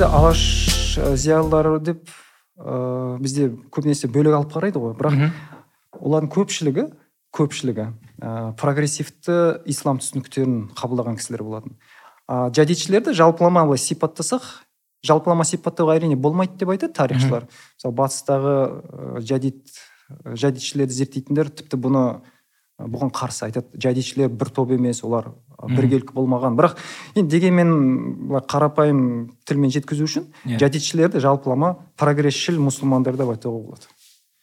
негізі алаш зиялылары деп ә, бізде көбінесе бөлек алып қарайды ғой. Бірақ олардың көпшілігі көпшілігі ә, прогрессивті ислам түсініктерін қабылдаған кісілер болатын. А жәдитшілерді жалпылама былай сипаттасақ жалпылама сипаттауға әрине болмайды деп айтады тарихшылар. Мысалы батыстағы ә, жәдит жәдитшілерді зерттейтіндер тіпті бұны бұған қарсы айтады жәдитшілер бір топ емес олар біркелкі болмаған бірақ енді дегенмен былай қарапайым тілмен жеткізу үшін yeah. Иә. жәдитшілерді жалпылама прогресшіл мұсылмандар деп айтуға болады.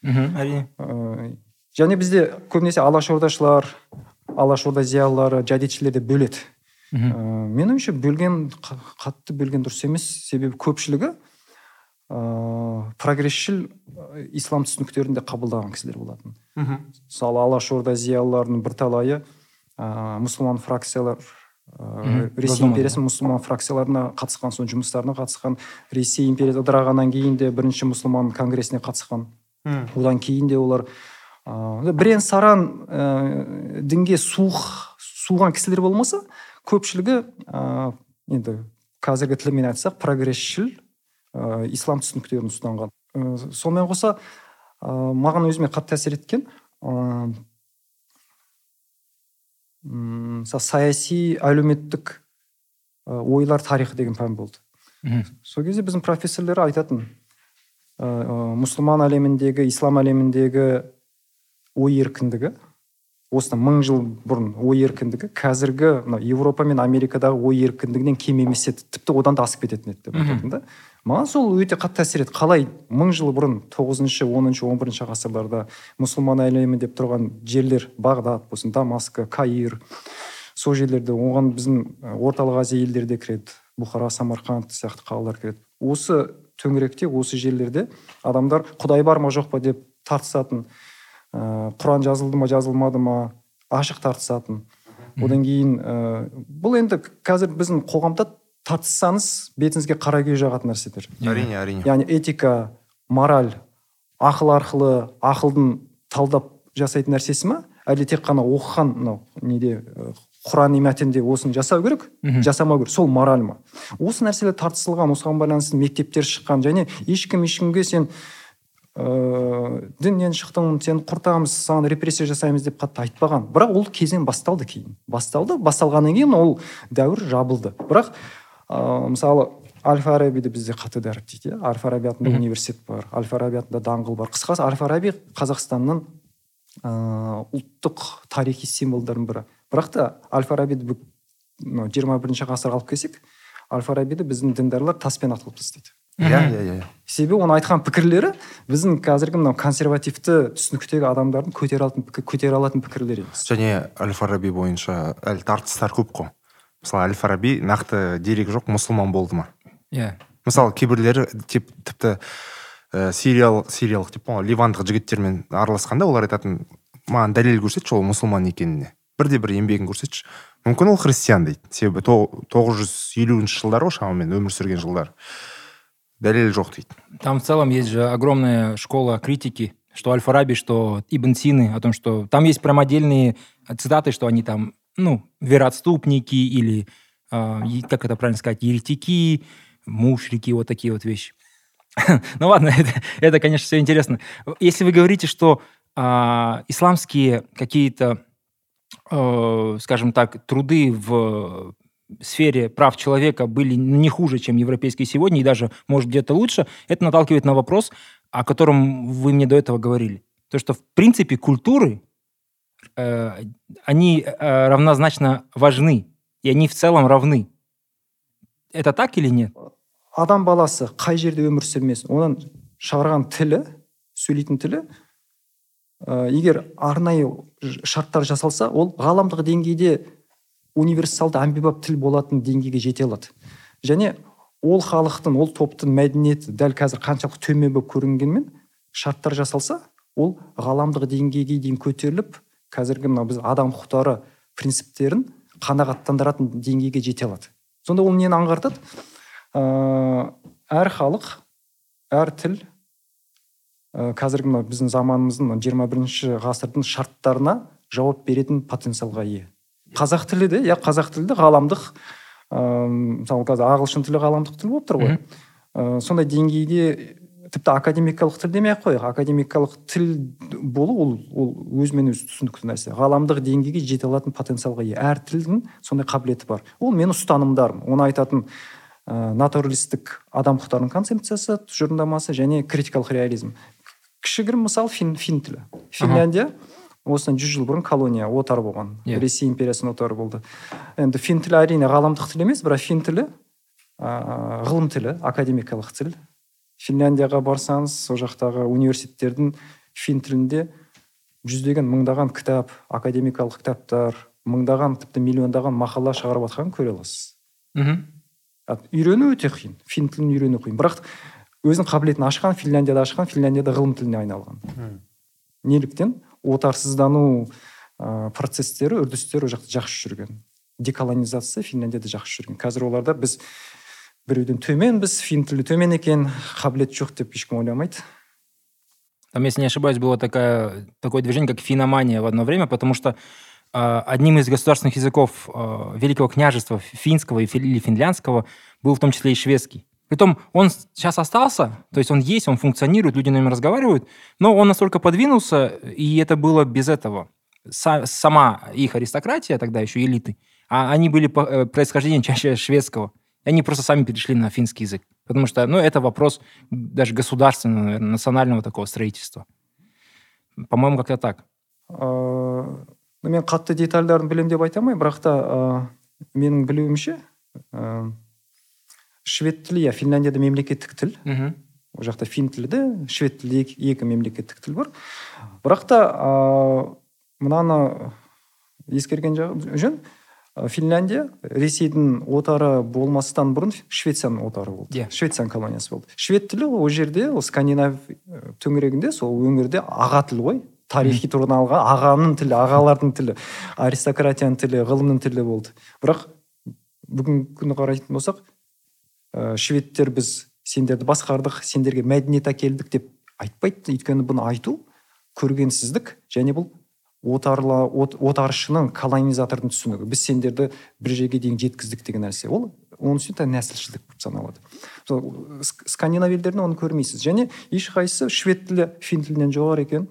Мхм. Әрине. Және бізде көбінесе алашордашылар алашорда зиялылары жәдитшілер деп бөледі. Мхм. Ә, менің ойымша бөлген қатты бөлген дұрыс емес. Себебі көпшілігі ыыы прогресшіл ислам түсініктерін де қабылдаған кісілер болатын. Мхм мысалы алашорда зиялыларының бірталайы ыыы мұсылман фракциялар ыыы ресей империясы мұсылман фракцияларына қатысқан соның жұмыстарына қатысқан ресей империясы ыдырағаннан кейін де бірінші мұсылман конгресіне қатысқан. Одан кейін де олар ыыы бірен саран ә, дінге суық суыған кісілер болмаса көпшілігі ә, енді қазіргі тілмен айтсақ прогресшіл ә, ислам түсініктерін ұстанған. Ә, сонымен қоса ә, маған өзіме қатты әсер еткен мысалы саяси әлеуметтік ойлар тарихы деген пән болды. Сол кезде біздің профессорлар айтатын ә, мұсылман әлеміндегі ислам әлеміндегі ой еркіндігі осыдан мың жыл бұрын ой еркіндігі қазіргі мына еуропа мен америкадағы ой еркіндігінен кем емес еді. Тіпті одан да асып кететін еді деп айтатын да. Маған сол өте қатты әсер етті. Қалай мың жыл бұрын тоғызыншы оныншы он бірінші ғасырларда мұсылман әлемі деп тұрған жерлер бағдат болсын дамаск каир сол жерлерде оған біздің орталық азия елдері де кіреді бұхара самарқанд сияқты қалалар кіреді. Осы төңіректе осы жерлерде адамдар құдай бар ма жоқ па? деп тартысатын ә, құран жазылды ма жазылмады ма ашық тартысатын. Одан кейін ә, бұл енді қазір біздің қоғамда тартыссаңыз бетіңізге қара күйе жағатын нәрселер. Әрине әрине. Яғни этика мораль ақыл арқылы ақылдың талдап жасайтын нәрсесі ма? Әлде тек қана оқыған мынау неде құрани мәтінде осыны жасау керек жасамау керек сол мораль ма? Осы нәрселер тартысылған осыған байланысты мектептер шыққан және ешкім ешкімге сен ыыы діннен шықтың сені құртамыз саған репрессия жасаймыз деп қатты айтпаған. Бірақ ол кезең басталды кейін. Басталды басталғаннан кейін ол дәуір жабылды. Бірақ ыыы мысалы әл фарабиді бізде қатты дәріптейді иә? Әл фараби атындағы университет бар әл фараби атында даңғыл бар. Қысқасы әл фараби қазақстанның ыыы ұлттық тарихи символдардың бірі. Бірақ та әл фарабиді жиырма бірінші ғасырға алып келсек әл фарабиді біздің діндарлар таспен атылып тастайды. Иә иә иә. Себебі оның айтқан пікірлері біздің қазіргі мынау консервативті түсініктегі адамдардың көтере алатын көтере алатын пікірлер емес. Және әл фараби бойынша әлі тартыстар көп қой. Мысалы әл фараби нақты дерек жоқ мұсылман болды ма? Иә. Мысалы кейбіреулері тип, тіпті ә, сириялық сириялық деп ғой ливандық жігіттермен араласқанда олар айтатын маған дәлел көрсетші ол мұсылман екеніне бірде бір еңбегін көрсетші. Мүмкін ол христиан дейді. Себебі тоғыз жүз елуінші жылдар ғой шамамен өмір сүрген жылдар дәлел жоқ дейді. Там в целом есть же огромная школа критики что Аль-Фараби, что Ибн Сины, о том, что там есть прям отдельные цитаты, что они там ну, вероотступники или, э, как это правильно сказать, еретики, мушрики, вот такие вот вещи. ну ладно, это, это, конечно, все интересно. Если вы говорите, что э, исламские какие-то, э, скажем так, труды в сфере прав человека были не хуже, чем европейские сегодня, и даже, может, где-то лучше, это наталкивает на вопрос, о котором вы мне до этого говорили. То, что, в принципе, культуры они э, равнозначно важны, и они в целом равны. Это так или нет? адам баласы қай жерде өмір сүрмесін оның шығарған тілі сөйлейтін тілі ә, егер арнайы шарттар жасалса ол ғаламдық деңгейде универсалды әмбебап тіл болатын деңгейге жете алады және ол халықтың ол топтың мәдениеті дәл қазір қаншалықты төмен болып көрінгенмен шарттар жасалса ол ғаламдық деңгейге дейін көтеріліп қазіргі мына біз адам құқықтары принциптерін қанағаттандыратын деңгейге жете алады. Сонда ол нені аңғартады? Ә, әр халық әр тіл ә, қазіргі мына біздің заманымыздың жиырма бірінші ғасырдың шарттарына жауап беретін потенциалға ие. Қазақ тілі де иә қазақ тілі де ғаламдық ыыы мысалы қазір ағылшын тілі ғаламдық тіл болып тұр ғой. Ыыы сондай деңгейде тіпті академикалық тіл демей ақ қояйық. Академикалық тіл болу ол ол өзімен өзі түсінікті нәрсе. Ғаламдық деңгейге жете алатын потенциалға ие. Әр тілдің сондай қабілеті бар. Ол менің ұстанымдарым. Оны айтатын ә, натуралистік адам құқықтарының концепциясы тұжырымдамасы және критикалық реализм. Кішігірім мысал фин, фин тілі. Финляндия осыдан жүз жыл бұрын колония отар болған. Yeah. Иә. ресей империясының отары болды. Енді фин тілі әрине ғаламдық тіл емес бірақ фин тілі ә, ғылым тілі академикалық тіл. Финляндияға барсаңыз сол жақтағы университеттердің фин тілінде жүздеген мыңдаған кітап академикалық кітаптар мыңдаған тіпті миллиондаған мақала шығарып жатқанын көре аласыз. Мхм. Үйрену өте қиын фин тілін үйрену қиын. Бірақ өзінің қабілетін ашқан финляндияда ашқан финляндияда ғылым тіліне айналған. Неліктен отарсыздану ә, процестері үрдістері ол жақта жақсы жүрген. Деколонизация финляндияда жақсы жүрген. Қазір оларда біз біреуден төменбіз фин тілі төмен екен қабілет жоқ деп ешкім ойламайды там если не ошибаюсь было такая, такое движение как финомания в одно время потому что э, одним из государственных языков э, Великого княжества финского или финляндского был в том числе и шведский. Притом он сейчас остался, то есть он есть, он функционирует, люди на нем разговаривают, но он настолько подвинулся, и это было без этого. Са сама их аристократия, тогда еще элиты, а они были по э, происхождением чаще шведского. И они просто сами перешли на финский язык. Потому что, ну, это вопрос даже государственного, наверное, национального такого строительства. По-моему, как-то так. ну мен қатты детальдарын білемін деп айта алмаймын бірақ та менің білуімше швед тілі иә финляндияда мемлекеттік тіл ол жақта фин тілі де швед тілі екі, екі мемлекеттік тіл бар бірақ та мынаны ескерген жөн финляндия. Ресейдің отары болмастан бұрын швецияның отары болды. Иә. Yeah. швецияның колониясы болды. Швед тілі ол жерде ол скандинав төңірегінде сол өңірде аға тіл ғой. Тарихи тұрғыдан алған ағаның тілі ағалардың тілі аристократияның тілі ғылымның тілі болды. Бірақ бүгінгі күні қарайтын болсақ ә, шведтер біз сендерді басқардық сендерге мәдениет әкелдік деп айтпайды. Өйткені бұны айту көргенсіздік және бұл отарла от, отаршының колонизатордың түсінігі біз сендерді бір жерге дейін жеткіздік деген нәрсе. Ол оның үстіне нәсілшілдік болып саналады. Сол скандинав елдерінде оны көрмейсіз. Және ешқайсысы швед тілі фин тілінен жоғары екен.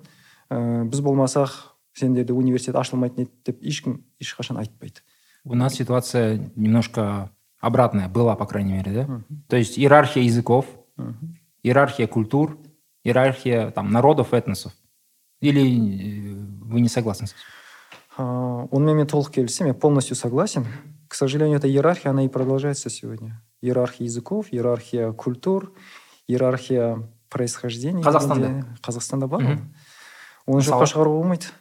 Ә, біз болмасақ сендерде университет ашылмайтын еді деп ешкім ешқашан айтпайды. У нас ситуация немножко обратная была по крайней мере да? То есть иерархия языков иерархия культур иерархия там народов этносов. Или э, вы не согласны с этим? онымен мен толық келісемін я полностью согласен. К сожалению эта иерархия она и продолжается сегодня. Иерархия языков иерархия культур иерархия происхождения қазақстанда қазақстанда бар оны жоққа шығаруға болмайды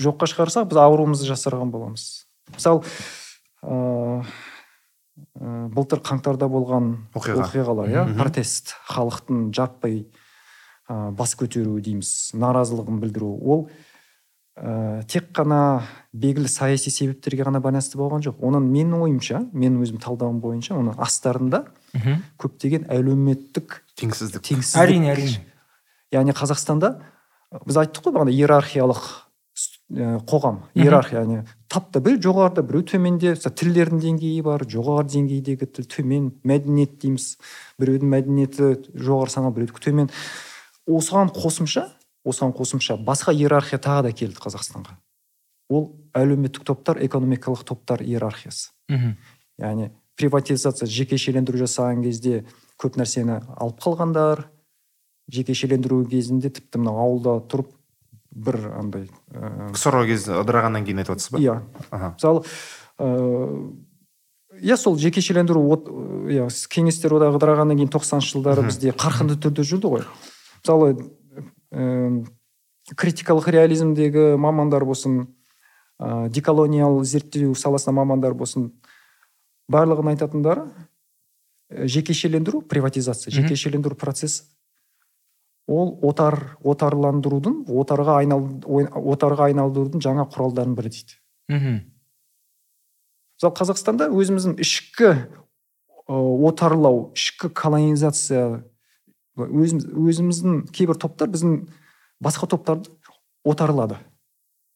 жоққа шығарсақ біз ауруымызды жасырған боламыз. Мысалы ыыы былтыр қаңтарда болған оқиға. оқиғалар иә? Протест халықтың жаппай ә, бас көтеру дейміз наразылығын білдіру. Ол ә, тек қана белгілі саяси себептерге ғана байланысты болған жоқ. Оның менің ойымша менің өзім талдауым бойынша оның астарында көптеген әлеуметтік теңсіздік. теңсіздік. Әрине әрине. Яғни қазақстанда біз айттық қой бағана иерархиялық қоғам. Иерархия яғни тапта біреу жоғарыда біреу төменде. Тілдердің деңгейі бар жоғары деңгейдегі тіл төмен мәдениет дейміз. Біреудің мәдениеті жоғары саналып біреудікі төмен. Осыған қосымша осыған қосымша басқа иерархия тағы да келді қазақстанға. Ол әлеуметтік топтар экономикалық топтар иерархиясы. Мхм. Яғни приватизация жекешелендіру жасаған кезде көп нәрсені алып қалғандар жекешелендіру кезінде тіпті мына ауылда тұрып бір андай ә... ксро кезі ыдырағаннан кейін айтып жатсыз ба? Иә. Мысалы иә сол жекешелендіру иә кеңестер одағы ыдырағаннан кейін тоқсаныншы жылдары бізде қарқынды түрде жүрді ғой. Мысалы ә, критикалық реализмдегі мамандар болсын ә, деколониал зерттеу саласына мамандар болсын барлығын айтатындары ә, жекешелендіру приватизация жекешелендіру процесі. Ол отар отарландырудың отарға айнал отарға айналдырудың жаңа құралдарының бірі дейді мхм мысалы қазақстанда өзіміздің ішкі отарлау ішкі колонизация өзіміз, өзіміздің кейбір топтар біздің басқа топтарды отарлады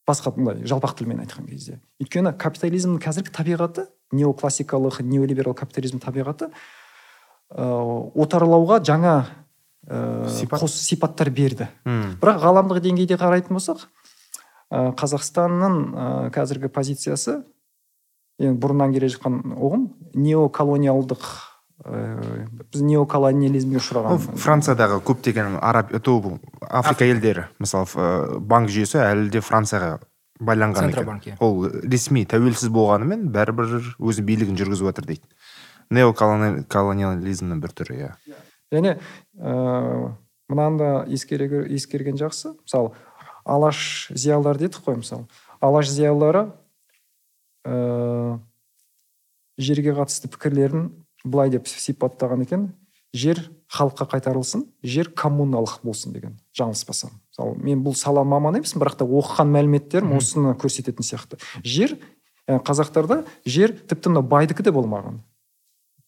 басқа былай жалпақ тілмен айтқан кезде өйткені капитализмнің қазіргі табиғаты неоклассикалық неолиберал капитализм табиғаты ыыы отарлауға жаңа ыыы Сипат? қос сипаттар берді Мм. бірақ ғаламдық деңгейде қарайтын болсақ ә, қазақстанның ә, қазіргі позициясы енді бұрыннан келе жатқан ұғым неоколониалдық ә, біз неоколониализмге ұшыраған франциядағы көптеген араб бұл африка елдері мысалы ә, банк жүйесі әлі де францияға байланған екен. Иә. ол ресми тәуелсіз болғанымен бәрібір өз билігін жүргізіп жатыр дейді. Неоколониализмнің бір түрі иә. Және ә, мынаны да ескерген жақсы. Мысалы алаш зиялылар дедік қой мысалы. Алаш зиялылары ә, жерге қатысты пікірлерін былай деп сипаттаған екен. Жер халыққа қайтарылсын жер коммуналық болсын деген жаңылыспасам мысалы мен бұл сала маманы емеспін бірақ та оқыған мәліметтерім осыны көрсететін сияқты. Жер қазақтарда жер тіпті мына байдікі де болмаған.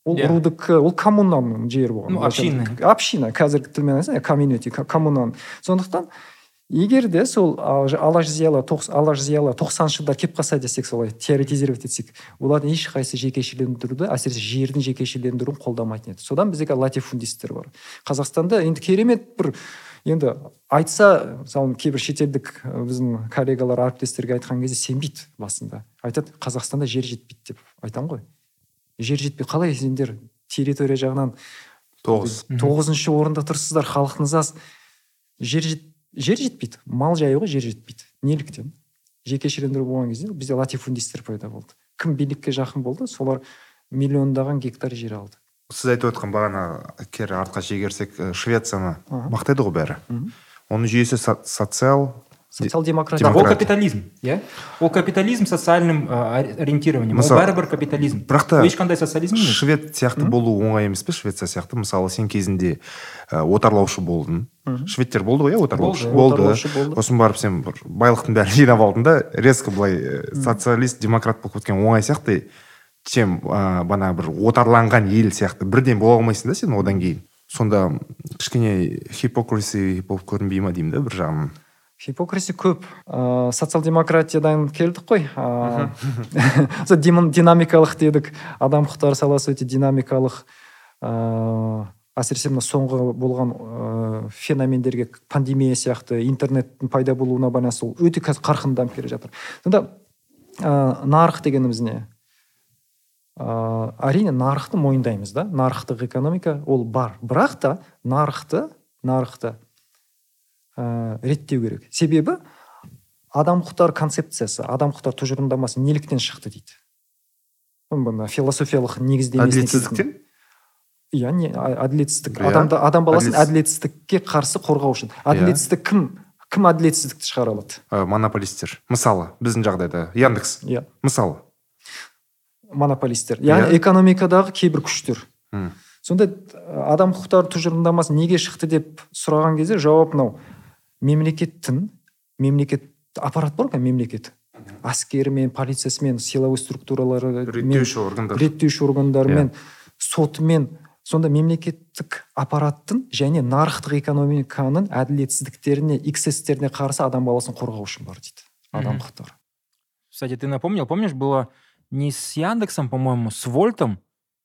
Ол Иә. рудікі ол коммунаның жері болған. Ну, община. община. Қазіргі тілмен айтсаң комьюнити коммунаның. Сондықтан егер де сол алаш зиялы алаш зиялы тоқсаныншы жылдар келіп қалса десек солай теоретизировать етсек олардың ешқайсысы жекешелендіруді әсіресе жердің жекешелендіруін қолдамайтын еді. Содан біздегі латифундисттер бар. Қазақстанда енді керемет бір енді айтса мысалы кейбір шетелдік біздің коллегалар әріптестерге айтқан кезде сенбейді басында. Айтады қазақстанда жер жетпейді деп айтамын ғой. Жер жетпей қалай сендер территория жағынан тоғыз. тоғызыншы орында тұрсыздар халқыңыз аз. Жер жет, жер жетпейді мал жаю ғой жер жетпейді. Неліктен? Жекешелендіру болған кезде бізде латифундистер пайда болды. Кім билікке жақын болды солар миллиондаған гектар жер алды. Сіз айтып отқан бағана кері артқа шегерсек ә, швецияны мақтайды ғой бәрі. Оның жүйесі со- социал демократия ол капитализм. Иә ол капитализм социальным ә, ориентированием. Ол Мысалы- бәрібір капитализм. Бірақ та ешқандай социализм емес швед сияқты болу оңай емес пе? Швеция сияқты? Мысалы сен кезінде ә, отарлаушы болдың. Шведтер болды ғой иә отарлаушы? Болды, сосын барып сен бір байлықтың бәрін жинап алдың да резко былай ә, социалист демократ болып кеткен оңай сияқты чем ә, бана бір отарланған ел сияқты. Бірден бола алмайсың да сен одан кейін. Сонда кішкене хипокриси болып көрінбей ма деймін да бір жағынан? Хипокриси көп. Ә, социал демократиядан келдік қой. Ә, сол динамикалық дедік. Адам құқықтары саласы өте динамикалық ә, әсіресе мына соңғы болған ә, феномендерге пандемия сияқты интернеттің пайда болуына байланысты ол өте қазір қарқынды дамып келе жатыр. Сонда ә, нарық дегеніміз не? Ә, әрине нарықты мойындаймыз да. Нарықтық экономика ол бар. Бірақ та нарықты нарықты ә, реттеу керек. Себебі адам құқықтары концепциясы адам құқықтары тұжырымдамасы неліктен шықты дейді. Бұны философиялық негіздемесіне әділетсіздіктен? Иә не әділетсіздік. Иә. адамды адам баласын Әділетсіз- әділетсіздікке қарсы қорғау үшін. Әділетсіздік кім? Кім әділетсіздікті шығара алады? Ә, монополистер. Мысалы біздің жағдайда. Яндекс. Иә. Мысалы. Монополистер. Яғни Иә. экономикадағы кейбір күштер. М. сонда адам құқықтары тұжырымдамасы неге шықты деп сұраған кезде жауап мынау. Мемлекеттің мемлекет аппарат бар ғой мемлекет. Әскерімен полициясымен силовой структуралары реттеуші органдар. реттеуші органдармен сотымен. Сонда мемлекеттік аппараттың және нарықтық экономиканың әділетсіздіктеріне эксцесстеріне қарсы адам баласын қорғау үшін бар дейді адам құқықтары. Кстати, ты напомнил, помнишь, было не с Яндексом, по-моему, с Вольтом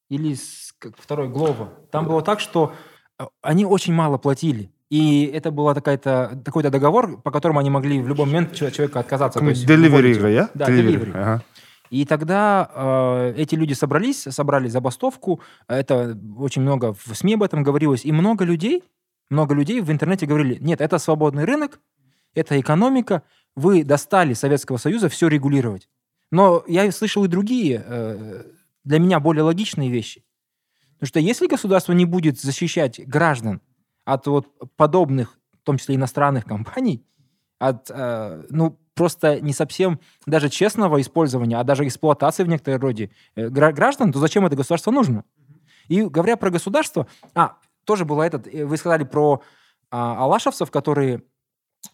или с как второй Глово. Там было так, что э, они очень мало платили. И это был такой-то договор, по которому они могли в любой момент человека отказаться. то есть уволить. деливериға иә Да, Delivery. delivery. Ага. И тогда э, эти люди собрались, собрали забастовку. Это очень много в СМИ об этом говорилось. И много людей, много людей в интернете говорили, нет, это свободный рынок, это экономика, вы достали Советского Союза все регулировать. Но я слышал и другие, э, для меня более логичные вещи. Потому что если государство не будет защищать граждан от вот подобных, в том числе иностранных компаний, от, э, ну, просто не совсем даже честного использования, а даже эксплуатации в некоторой роде э, гра- граждан, то зачем это государство нужно? И говоря про государство, а, тоже было этот, э, вы сказали про а, алашевцев, которые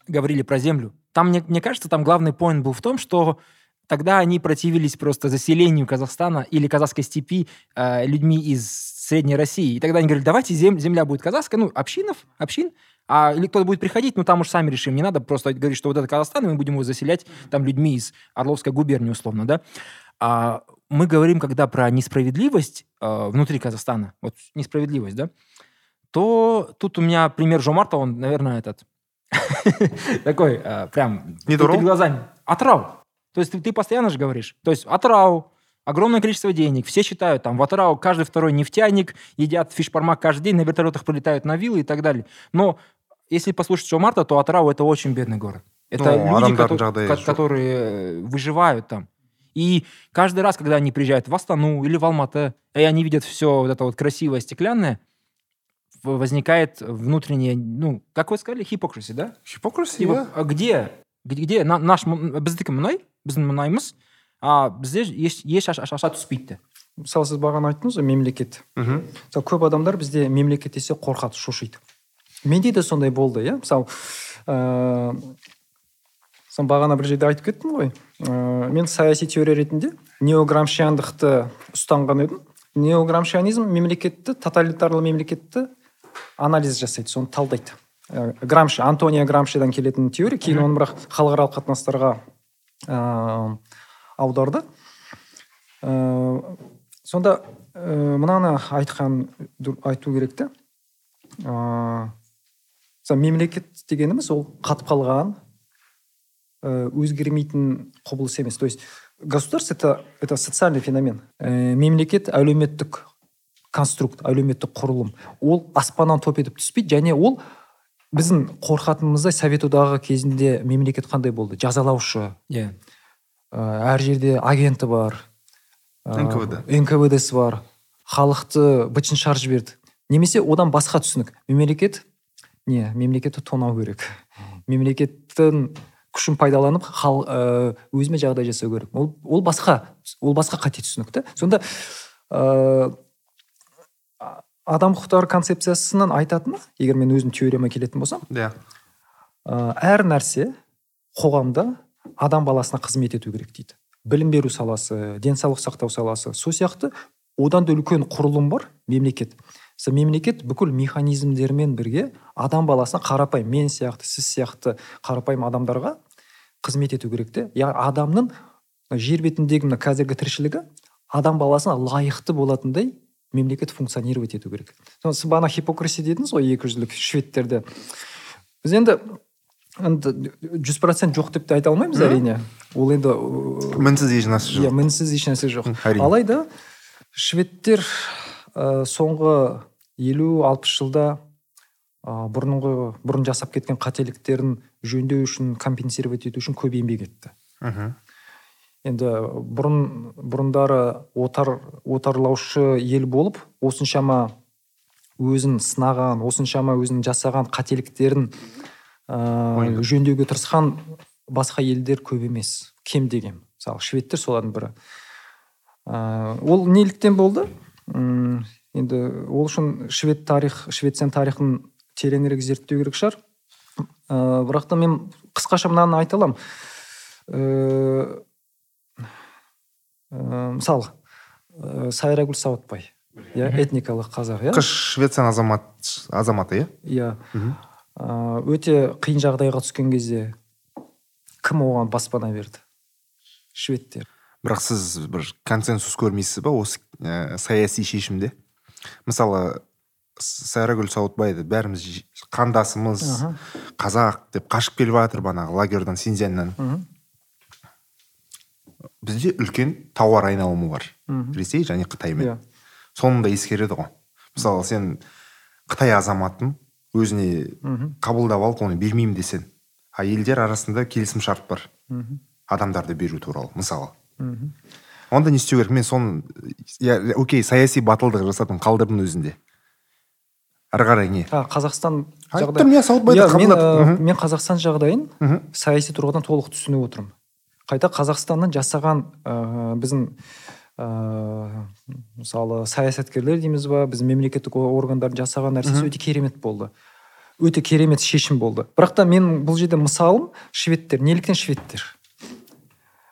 говорили про землю. Там, мне, мне кажется, там главный поинт был в том, что тогда они противились просто заселению Казахстана или казахской степи э, людьми из Средней России. И тогда они говорили, давайте зем- земля будет казахская, ну, общинов, общин, а или кто-то будет приходить, ну, там уж сами решим. Не надо просто говорить, что вот это Казахстан, и мы будем его заселять там людьми из Орловской губернии, условно, да. А мы говорим, когда про несправедливость э, внутри Казахстана, вот несправедливость, да, то тут у меня пример Жомарта, он, наверное, этот такой э, прям Не дурак? глазами. Атрау. То есть ты, ты постоянно же говоришь. То есть Атрау, огромное количество денег. Все считают, там, в Атрау каждый второй нефтяник, едят фишпармак каждый день, на вертолетах прилетают на виллы и так далее. Но если послушать Жомарта, то Атрау это очень бедный город. Это Ну, люди, адамдардың кото- жағдайы ко- жоқ. которые э, выживают там. И каждый раз, когда они приезжают в Астану или в Алматы, и они видят все вот это вот красивое, стеклянное, в- возникает внутреннее, ну, как вы сказали, хипокриси, да? hypocrisy Типа, иә а где, где, где на- наш м- біздікі мұнай біздің мұнайымыз а бізде еш, еш аш- аш- аша түспейді мысалы сіз бағана айттыңыз ғой мемлекет. Мхм. Мысалы көп адамдар бізде мемлекет десе қорқады шошиды. Менде де сондай болды иә. Мысалы ыыы сол бағана бір жерде айтып кеттім ғой. Ыыы мен саяси теория ретінде неограмшиандықты ұстанған едім. Неограмшианизм мемлекетті тоталитарлы мемлекетті анализ жасайды соны талдайды. Ә, грамши антонио грамшидан келетін теория кейін оны бірақ халықаралық қатынастарға ыыы аударды. Ыыы сонда ыыы мынаны айтқан айту керек ыыы мысалы мемлекет дегеніміз ол қатып қалған э, өзгермейтін құбылыс емес. То есть государство это это социальный феномен. Э, мемлекет әлеуметтік конструкт әлеуметтік құрылым. Ол аспаннан топ етіп түспейді және ол біздің қорқатынымыздай совет одағы кезінде мемлекет қандай болды? Жазалаушы. Иә. ә, әр жерде агенті бар. Ә, НКВД. нквдсы бар. Халықты бытшын шар жіберді немесе одан басқа түсінік. Мемлекет не мемлекетті тонау керек. Мемлекеттің күшін пайдаланып хал ә, өзіме жағдай жасау керек. Ол, ол басқа ол басқа қате түсінік та сонда ә, адам құқықтары концепциясынан айтатыны егер мен өзім теорияма келетін болсам иә. ә, әр нәрсе қоғамда адам баласына қызмет ету керек дейді. Білім беру саласы денсаулық сақтау саласы сол сияқты. Одан да үлкен құрылым бар мемлекет. Сол мемлекет бүкіл механизмдермен бірге адам баласына қарапайым мен сияқты сіз сияқты қарапайым адамдарға қызмет ету керек те. Яғни адамның жер бетіндегі мына қазіргі тіршілігі адам баласына лайықты болатындай мемлекет функционировать ету керек. Сіз бағана хипокриси дедіңіз ғой екі жүзділік шведтерді. Біз енді енді жүз процент жоқ деп те айта алмаймыз әрине. Ол енді ыыы, мінсіз еш нәрсе иә жоқ мінсіз ешнәрсе жоқ. Әрине. алайда шведтер ә, соңғы елу алпыс жылда ә, бұрынғы бұрын жасап кеткен қателіктерін жөндеу үшін компенсировать ету үшін көп еңбек етті. Мхм. Енді бұрын бұрындары отар отарлаушы ел болып осыншама өзін сынаған осыншама өзінің жасаған қателіктерін Ә, жөндеуге тырысқан басқа елдер көп емес. Кем деген. Мысалы шведтер солардың бірі. Ә, ол неліктен болды? М, енді ол үшін швед тарих швеция тарихын тереңірек зерттеу керек шығар. Ә, бірақ та мен қысқаша мынаны айта аламын. Ә, ә, мысалы ә, сайрагүл сауытбай иә этникалық қазақ иә? Қыз швецияның азамат азаматы иә? Иә. Өте қиын жағдайға түскен кезде кім оған баспана берді? Шведтер бірақ сіз бір консенсус көрмейсіз ба осы ә, саяси шешімде? Мысалы сайрагүл сауытбайды бәріміз қандасымыз қазақ деп қашып келіп жатыр бағанағы лагерьдан синьцзяннан. Мхм. Бізде үлкен тауар айналымы бар. Мхм. ресей және қытаймен иә. Соны да ескереді ғой. Мысалы сен қытай азаматын өзіне қабылдап алып оны бермеймін десең а елдер арасында келісім шарт бар адамдарды беру туралы мысалы. Мхм. Онда не істеу керек? Мен соны окей саяси батылдық жасадым қалдырдым өзінде. Ары қарай не? А қазақстан айтып тұрмын иә сауытбайды Иә, мен, ә, қазақстан жағдайын саяси тұрғыдан толық түсініп отырмын. Қайта қазақстанның жасаған ә, біздің ә, мысалы саясаткерлер дейміз ба біздің мемлекеттік органдардың жасаған нәрсесі өте керемет болды. Өте керемет шешім болды. Бірақ та мен бұл жерде мысалым шведтер неліктен шведтер?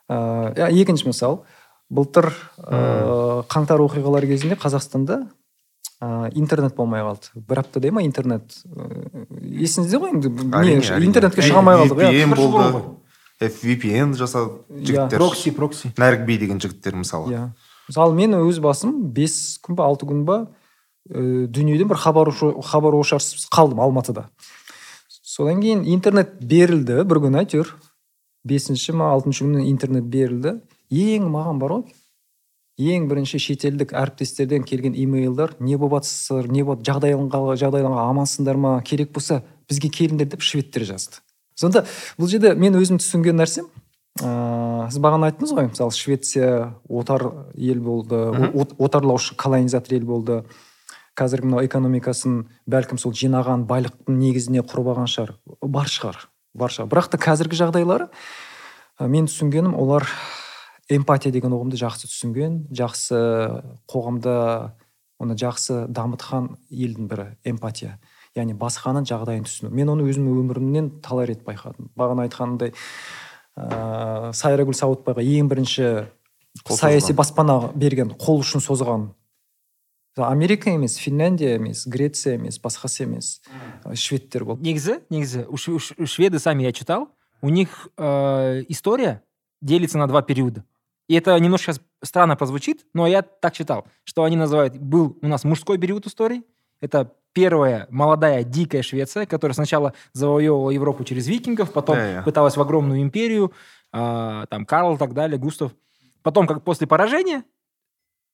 Ә, иә, екінші мысал. Былтыр ә, қаңтар оқиғалары кезінде қазақстанда ә, интернет болмай қалды. Бір аптадай ма интернет? Ә, есіңізде ғой енді? Интернетке шыға алмай қалдық. Иә VPN Бір жыл болды бұрын VPN жасау жігіттер. прокси прокси. Нәрік би деген жігіттер мысалы. Иә. Мысалы мен өз басым бес күн ба алты күн ба ә, дүниеден бір хабар хабар ошарсыз қалдым алматыда. Содан кейін интернет берілді бір күн әйтеуір. Бесінші ма алтыншы күні интернет берілді. Ең маған бар ғой. Ең бірінші шетелдік әріптестерден келген имейлдар не болып жатсыздар не болады жағдайларыңға жағдайларыңа амансыңдар ма керек болса бізге келіңдер деп шведтер жазды. Сонда бұл жерде мен өзім түсінген нәрсем ыыы сіз бағана айттыңыз ғой мысалы швеция отар ел болды от- отарлаушы колонизатор ел болды. Қазіргі мынау экономикасын бәлкім сол жинаған байлықтың негізіне құрып алған шығар. Бар шығар бар шығар. Бірақ та қазіргі жағдайлары мен түсінгенім олар эмпатия деген ұғымды жақсы түсінген жақсы қоғамда оны жақсы дамытқан елдің бірі эмпатия. Яғни басқаның жағдайын түсіну. Мен оны өзім өмірімнен талай рет байқадым. Бағана айтқанымдай ыыы сайрагүл сауытбайға ең бірінші саяси баспана берген қол ұшын созған. Америка емес финляндия емес греция емес басқасы емес шведтер болды. Негізі негізі шведы сами я читал у них э, история делится на два периода. И это немножко сейчас странно прозвучит но я так читал что они называют был у нас мужской период истории это первая молодая дикая Швеция, которая сначала завоевывала Европу через викингов, потом Да-да. пыталась в огромную империю, а, там Карл и так далее, Густав. Потом, как после поражения,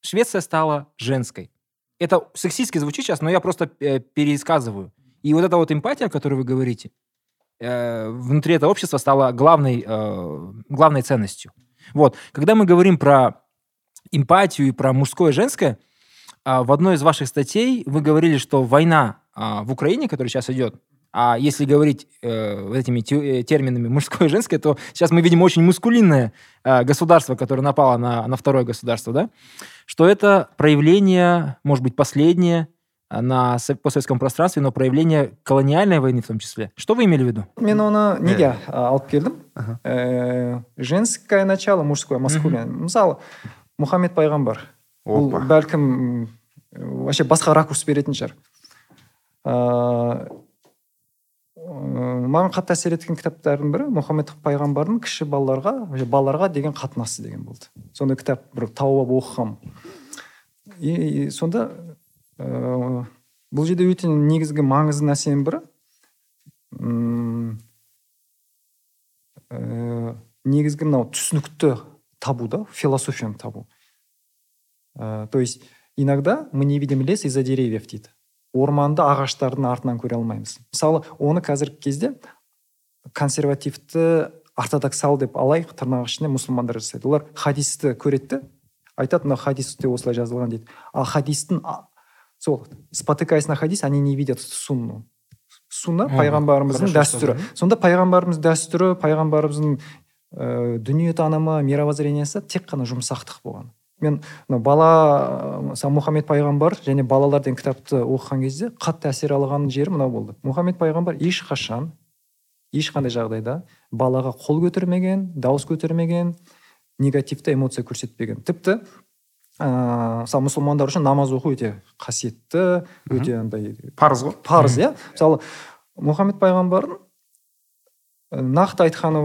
Швеция стала женской. Это сексистски звучит сейчас, но я просто э, пересказываю. И вот эта вот эмпатия, о которой вы говорите, э, внутри этого общества стала главной, э, главной ценностью. Вот. Когда мы говорим про эмпатию и про мужское и женское, в одной из ваших статей вы говорили, что война а, в Украине, которая сейчас идет, а если говорить э, вот этими э, терминами мужское и женское, то сейчас мы видим очень мускулинное э, государство, которое напало на, на второе государство, да? Что это проявление, может быть, последнее а, на со- постсоветском пространстве, но проявление колониальной войны в том числе. Что вы имели в виду? мен оны неге Иә. а, алып келдім. Ә, женское начало мужское маскулин мысалы мұхаммед пайғамбар ол бәлкім вообще басқа ракурс беретін шығар. Ыыы маған қатты әсер еткен кітаптардың бірі мұхаммед пайғамбардың кіші балаларға балаларға деген қатынасы деген болды. Сондай кітап бір тауып оқығанмын и, сонда бұл жерде өте негізгі маңызды нәрсенің бірі негізгі мынау түсінікті табу да философияны табу. Ә, то есть иногда мы не видим лес из-за деревьев дейді орманды ағаштардың артынан көре алмаймыз. Мысалы оны қазіргі кезде консервативті ортодоксал деп алайық тырнақ ішінде мұсылмандар жасайды. Олар хадисті көреді де айтады мына хадисте осылай жазылған дейді. Ал хадистің сол спотыкаясь на хадис они не видят сунну. Сунна пайғамбарымыздың дәстүрі. сонда пайғамбарымыз дәстүрі пайғамбарымыздың ә, дүниетанымы мировоззрениесі тек қана жұмсақтық болған. Мен мына бала мысалы мұхаммед пайғамбар және балалар деген кітапты оқыған кезде қатты әсер алған жері мынау болды. Мұхаммед пайғамбар ешқашан ешқандай жағдайда балаға қол көтермеген дауыс көтермеген негативті эмоция көрсетпеген. Тіпті ыыы мысалы мұсылмандар үшін намаз оқу өте қасиетті өте андай парыз ғой. парыз иә? Мысалы мұхаммед пайғамбардың нақты айтқаны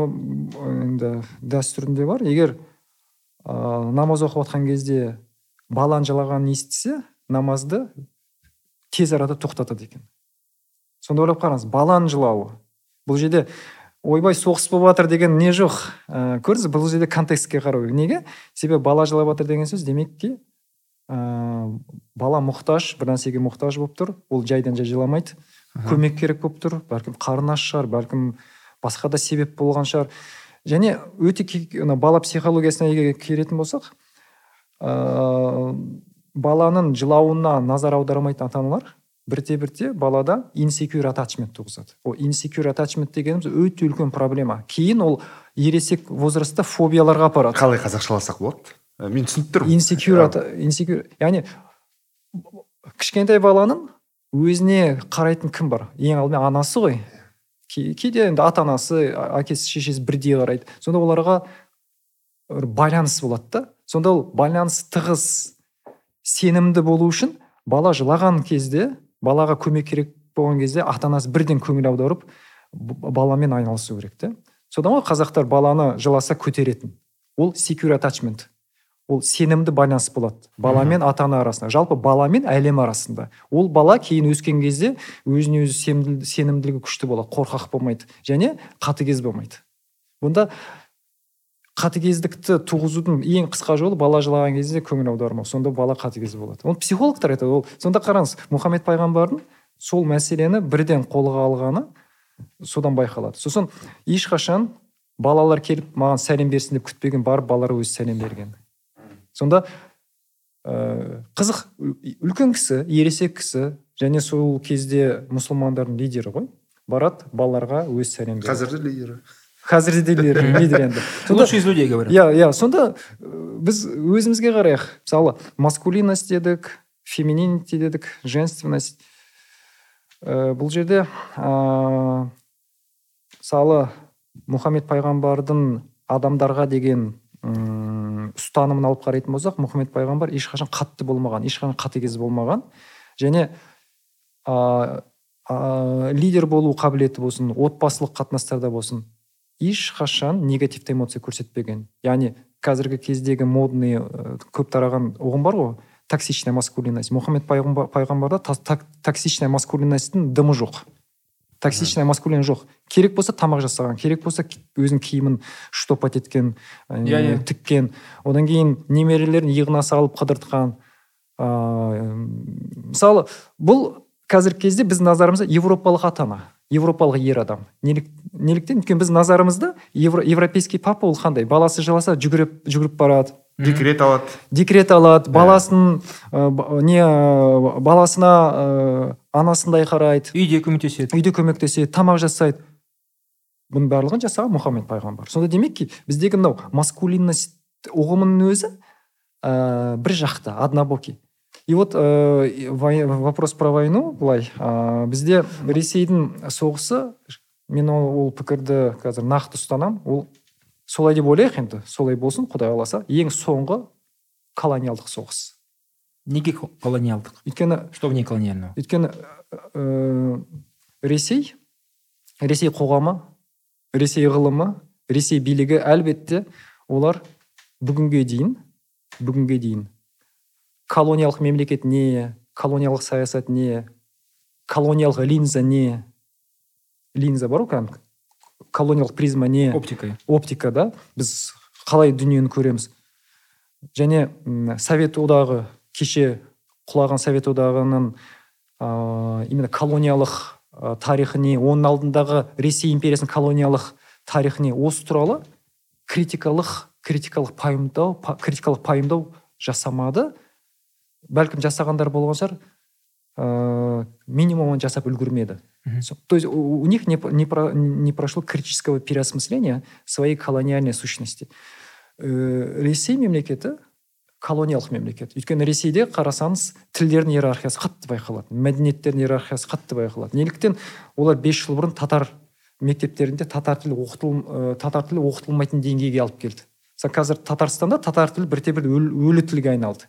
енді дәстүрінде бар. Егер ә, намаз оқып жатқан кезде баланың жылағанын естісе намазды тез арада тоқтатады екен. Сонда ойлап қараңыз баланың жылауы. Бұл жерде ойбай соғыс болып жатыр деген не жоқ? Ә, көрдіңіз бұл жерде контекстке қарау. Керек неге? Себебі бала жылап жатыр деген сөз демек ки ә, бала мұқтаж бір нәрсеге мұқтаж болып тұр ол жайдан жай жыламайды. Көмек керек болып тұр бәлкім қарны аш шығар бәлкім басқа да себеп болған шығар. Және өте ана бала психологиясына егер келетін болсақ ыыы баланың жылауына назар аудармайтын ата аналар бірте бірте балада инсекюр атачмент туғызады. Ол инсекюр атачмент дегеніміз өте үлкен проблема. Кейін ол ересек возрастта фобияларға апарады. Қалай қазақшаласақ болады? Мен түсініп тұрмын. Инсекюр инсекюр яғни кішкентай баланың өзіне қарайтын кім бар? Ең алдымен анасы ғой. Кейде енді ата анасы әкесі шешесі бірдей қарайды. Сонда оларға бір байланыс болады да. Сонда ол байланыс тығыз сенімді болу үшін бала жылаған кезде балаға көмек керек болған кезде ата анасы бірден көңіл аударып баламен айналысу керек та содан ғой қазақтар баланы жыласа көтеретін. Ол secure attachment. Ол сенімді байланыс болады. Бала мен ата ана арасында. Жалпы бала мен әлем арасында. Ол бала кейін өскен кезде өзіне өзі сенімділігі күшті болады. Қорқақ болмайды және қатыгез болмайды. Бұнда қатыгездікті туғызудың ең қысқа жолы бала жылаған кезде көңіл аудармау. Сонда бала қатыгез болады. Оны психологтар айтады. Ол сонда қараңыз мұхаммед пайғамбардың сол мәселені бірден қолға алғаны содан байқалады. Сосын ешқашан балалар келіп маған сәлем берсін деп күтпеген барып балалар өзі сәлем берген сонда ә, қызық үлкен кісі ересек кісі және сол кезде мұсылмандардың лидері ғой. Барады балаларға өз сәлем береді қазір де лидері. Қазір де лидер енді. Лучший из людей говорят. Иә иә сонда біз өзімізге қарайық. Мысалы маскулинность дедік фемининити дедік женственность. Ә, бұл жерде ә, мысалы мұхаммед пайғамбардың адамдарға деген ұстанымын алып қарайтын болсақ мұхаммед пайғамбар ешқашан қатты болмаған ешқашан қатыгез болмаған. Және ә, ә, лидер болу қабілеті болсын отбасылық қатынастарда болсын ешқашан негативті эмоция көрсетпеген. Яғни қазіргі кездегі модный көп тараған ұғым бар ғой токсичная маскулинность. Мұхаммед пайғамбарда токсичная маскулинностьтің дымы жоқ. Токсичная маскулин жоқ. Керек болса тамақ жасаған керек болса өзінің киімін штопать еткен иә yeah, тіккен. Одан кейін немерелерін иығына салып қыдыртқан. Ыыы мысалы бұл қазіргі кезде біздің назарымызда европалық ата ана европалық ер адам. Неліктен? Өйткені біз назарымызда евро, европейский папа ол қандай? Баласы жыласа жүгіріп жүгіріп барады. Декрет алады. Декрет алады. Баласын ә, не баласына ә, анасындай қарайды. Үйде көмектеседі. Үйде көмектеседі тамақ жасайды. Бұның барлығын жасаған мұхаммед пайғамбар. Сонда демек ки біздегі мынау маскулинность ұғымының өзі ә, бір жақта однобокий и вот ә, вопрос про войну былай. Ә, бізде ресейдің соғысы мен ол, ол пікірді қазір нақты ұстанамын ол солай деп ойлайық енді. Солай болсын құдай қаласа. Ең соңғы колониалдық соғыс. Неге колониалдық өйткені что в ней колониального өйткені ә, ресей? Ресей қоғамы? Ресей ғылымы? Ресей билігі? Әлбетте олар бүгінге дейін бүгінге дейін колониялық мемлекет не колониялық саясат не колониялық линза не линза бар ғой кәдімгі колониялық призма не оптика. Оптика да? Біз қалай дүниені көреміз? Және совет одағы кеше құлаған совет одағының ә, именно колониялық ә, тарихы не оның алдындағы ресей империясының колониялық тарихы не осы туралы критикалық критикалық пайымдау па, критикалық пайымдау жасамады. Бәлкім жасағандар болған шығар ә, минимумын жасап үлгермеді. То есть у них не, не, про, не прошло критического переосмысления своей колониальной сущности. Ә, ресей мемлекеті колониялық мемлекет. Өйткені ресейде қарасаңыз тілдердің иерархиясы қатты байқалады мәдениеттердің иерархиясы қатты байқалады неліктен олар бес жыл бұрын татар мектептерінде татар тілі оқытыл татар тілі оқытылмайтын деңгейге алып келді. Қазір татарстанда татар тілі бірте бірте өлі тілге айналды.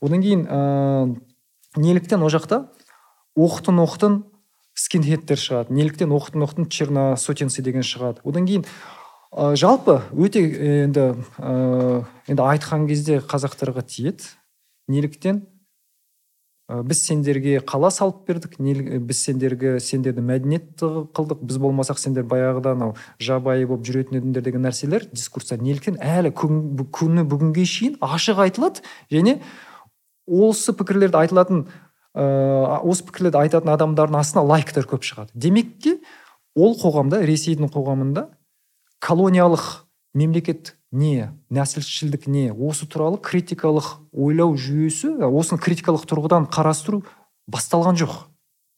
Одан кейін ә, неліктен ол жақта оқытын оқытын скинхедтер шығады. Неліктен оқытын оқытын черносотенцы деген шығады. Одан кейін ә, жалпы өте енді ә, енді айтқан кезде қазақтарға тиеді. Неліктен ә, біз сендерге қала салып бердік не, біз сендерге сендерді мәдениет қылдық біз болмасақ сендер баяғыда анау жабайы болып жүретін едіңдер деген нәрселер дискурстар неліктен әлі күні бүгінге шейін ашық айтылады. Және осы пікірлерді айтылатын ә, осы пікірлерді айтатын адамдардың астына лайктар көп шығады. Демек те ол қоғамда ресейдің қоғамында колониялық мемлекет не нәсілшілдік не осы туралы критикалық ойлау жүйесі осыны критикалық тұрғыдан қарастыру басталған жоқ.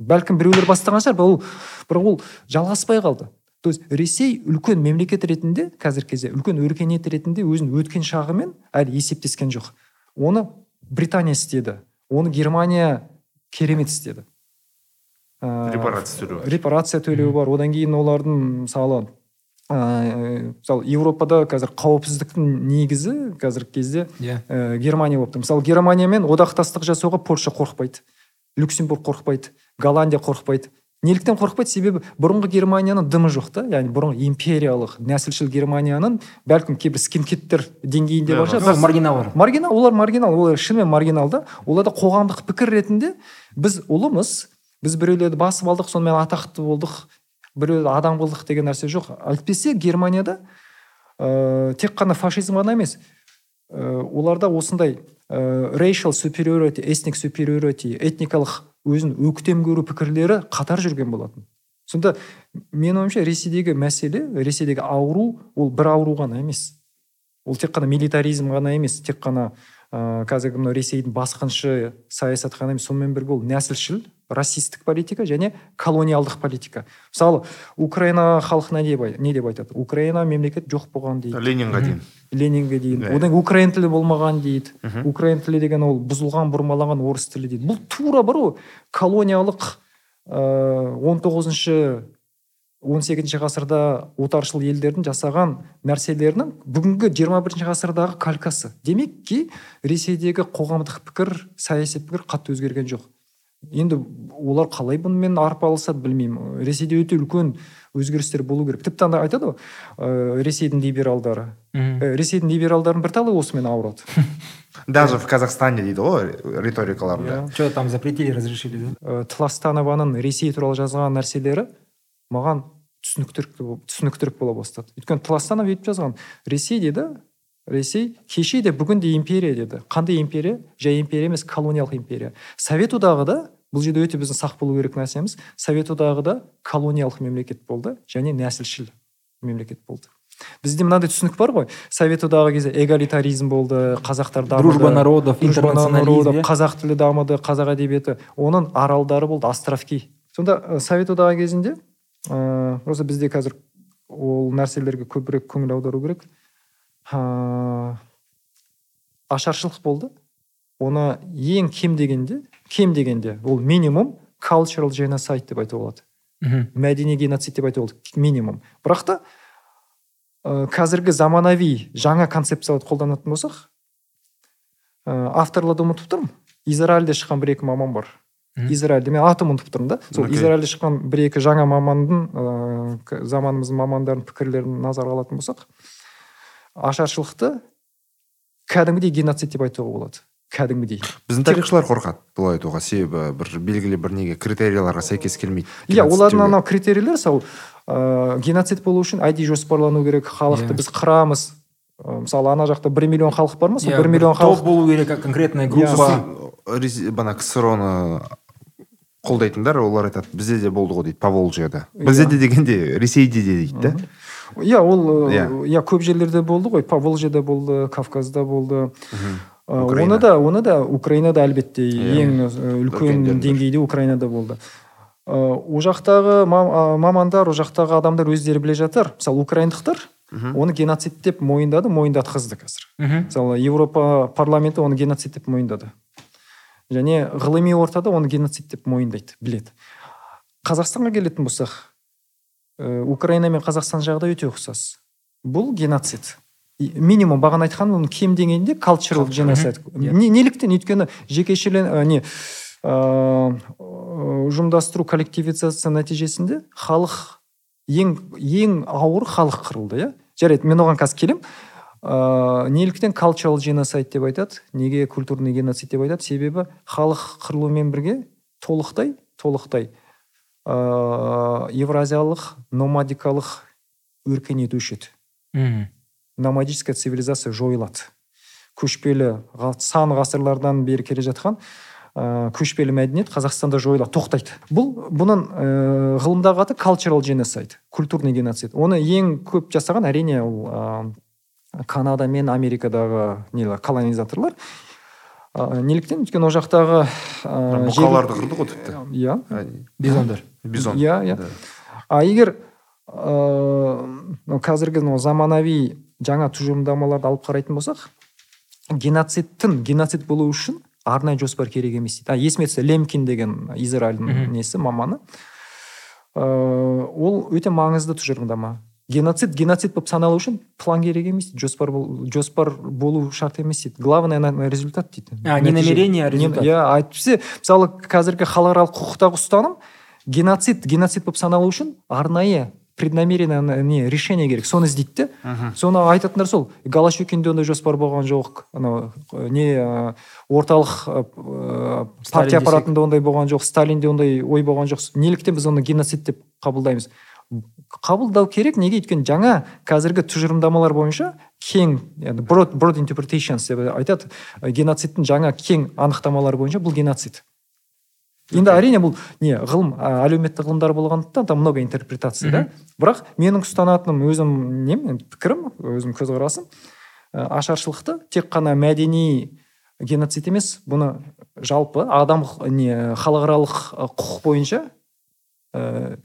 Бәлкім біреулер бастаған шығар ол бірақ ол жалғаспай қалды. То есть ресей үлкен мемлекет ретінде қазіргі кезде үлкен өркениет ретінде өзінің өткен шағымен әлі есептескен жоқ. Оны британия істеді оны германия керемет істеді. Ә, репарация төлеу. репарация төлеу бар. Одан кейін олардың мысалы ыыы мысалы еуропада қазір қауіпсіздіктің негізі қазіргі кезде иә. ә, германия болып тұр. Мысалы германиямен одақтастық жасауға польша қорықпайды люксембург қорықпайды голландия қорықпайды. Неліктен қорықпайды? Себебі бұрынғы германияның дымы жоқ та. Яғни бұрынғы империялық нәсілшіл германияның бәлкім кейбір скинхедтер деңгейінде бар. шығар Сол маргиналдар маргинал олар маргинал олар шынымен маргинал да. Оларда қоғамдық пікір ретінде біз ұлымыз біз біреулерді басып алдық сонымен атақты болдық. Біреуді адам қылдық деген нәрсе жоқ. Әйтпесе германияда ә, тек қана фашизм ғана емес ә, оларда осындай ә, racial superiority ethnic superiority этникалық өзін өктем көру пікірлері қатар жүрген болатын. Сонда менің ойымша ресейдегі мәселе ресейдегі ауру ол бір ауру ғана емес. Ол тек қана милитаризм ғана емес тек қана ә, қазіргі мынау ресейдің басқыншы саясаты ғана емес сонымен бірге ол нәсілшіл расистік политика және колониалдық политика. Мысалы украина халқы не не деп айтады? Украина мемлекет жоқ болған дейді. Ленинға дейін. Ленинге дейін. Иә. одан украин тілі болмаған дейді. Украин тілі деген ол бұзылған бұрмаланған орыс тілі дейді. Бұл тура бар ғой. Колониялық ыыы он тоғызыншы он сегізінші ғасырда отаршыл елдердің жасаған нәрселерінің бүгінгі 21 бірінші ғасырдағы калькасы. Демек ки ресейдегі қоғамдық пікір саяси пікір қатты өзгерген жоқ. Енді олар қалай бұнымен арпалысады білмеймін. Ресейде өте үлкен өзгерістер болу керек. Тіпті ана айтады ғой ә, ресейдің либералдары. Ә, ресейдің либералдарын бірталай осымен ауырады. Даже в казахстане дейді ғой риторикаларында Иә. что там запретили разрешили да? Ә, тластанованың ресей туралы жазған нәрселері маған түсініктірек бола бастады. Өйткені тластанов өйтіп жазған ресей деді ресей кеше де бүгін де империя деді. Қандай империя? Жай империя емес колониялық империя. Совет одағы да бұл жерде өте біздің сақ болу керек нәрсеміз. Совет одағы да колониялық мемлекет болды және нәсілшіл мемлекет болды. Бізде мынандай түсінік бар ғой. Совет одағы кезде эгалитаризм болды қазақтар дамыды. Дружба народов интернационализм иә? қазақ тілі дамыды қазақ әдебиеті. Оның аралдары болды островки. Сонда ә, совет одағы кезінде ыыы просто бізде қазір ол нәрселерге көбірек көңіл аудару керек. Ыыы ашаршылық болды. Оны ең кем дегенде кем дегенде ол минимум cultural genocide деп айтуға болады. Мгм. мәдени геноцид деп айтуға болады минимум. Бірақ та ә, қазіргі заманауи жаңа концепцияларды қолданатын болсақ ә, авторларды ұмытып тұрмын. Израильде шыққан бір екі маман бар. Израильде мен атын ұмытып тұрмын да. Сол израильде шыққан бір екі жаңа мамандың ыыы заманымыздың мамандарының пікірлерін назарға алатын болсақ ашаршылықты кәдімгідей геноцид деп айтуға болады. Кәдімгідей. Біздің тарихшылар қорқады бұлай айтуға. Себебі бір белгілі бір неге критерияларға сәйкес келмейді иә олардың анау критерийлер мысалы ыыы геноцид болу үшін айди жоспарлану керек халықты Иә. біз қырамыз. Мысалы ана жақта бір миллион халық бар ма? Сол Иә, бір миллион халық болу керек конкретная группа. Бана ксро ны қолдайтындар олар айтады бізде де болды ғой дейді поволжьяда бізде де дегенде ресейде де дейді да. Иә ол Иә. иә көп жерлерде болды ғой. Поволжьеда болды кавказда болды. Оны да оны да украинада әлбетте Иә. ең үлкен деңгейде украинада болды. Ы, ол жақтағы мамандар ол жақтағы адамдар өздері біле жатыр. Мысалы украиндықтар оны геноцид деп мойындады мойындатқызды қазір. Мысалы еуропа парламенті оны геноцид деп мойындады. Және ғылыми ортада оны геноцид деп мойындайды біледі. Қазақстанға келетін болсақ ә, украина мен қазақстан жағдайы өте ұқсас. Бұл геноцид. Минимум бағана айтқан оның кем дегенде cultural genocide. Иә. Не- неліктен өйткені жекешелен ә, не ә, ұжымдастыру коллективизация нәтижесінде халық ең ең ауыр халық қырылды иә. жарайды мен оған қазір келемін. Ыыы неліктен cultural genocide деп айтады. Неге культурный геноцид деп айтады? Себебі халық қырылумен бірге толықтай толықтай ыыы евразиялық номадикалық өркениет өшеді. Мгм. номадическая цивилизация жойылады. Көшпелі сан ғасырлардан бері келе жатқан ә, көшпелі мәдениет қазақстанда жойылады тоқтайды. Бұл бұның ә, ғылымдағы аты cultural genocide культурный геноцид. Оны ең көп жасаған әрине ол канада мен америкадағы нелер колонизаторлар. Ә, неліктен өйткені ол жақтағы ә, бұқаларды қырды ғой тіпті. Иә. Бизондар бизон иә иә. А егер ыыы мынау қазіргі мынау заманауи жаңа тұжырымдамаларды алып қарайтын болсақ геноцидтің геноцид болу үшін арнайы жоспар керек емес дейді. А есіме түсті лемкин деген израильдің несі маманы. Ыыы ол өте маңызды тұжырымдама. Геноцид геноцид болып саналу үшін план керек емес дейді жоспар жоспар болу шарт емес дейді. Главное результат дейді. А не намерение а результат. иә әйтпесе мысалы қазіргі халықаралық құқықтағы ұстаным геноцид геноцид болып саналу үшін арнайы преднамеренно не решение керек. Соны іздейді де. Соны айтатындар сол голощекинде ондай жоспар болған жоқ. Анау не орталық партия аппаратында ондай болған жоқ сталинде ондай ой болған жоқ. Неліктен біз оны геноцид деп қабылдаймыз. Қабылдау керек. Неге? Өйткені жаңа қазіргі тұжырымдамалар бойынша кең брод брод интерпретейшнс деп айтады. Геноцидтің жаңа кең анықтамалары бойынша бұл геноцид. Енді әрине бұл не ғылым әлеуметтік ғылымдар болғандықтан там много интерпретация да? Бірақ менің ұстанатыным өзім нем пікірім өзім көзқарасым ашаршылықты тек қана мәдени геноцид емес бұны жалпы адам не халықаралық құқық бойынша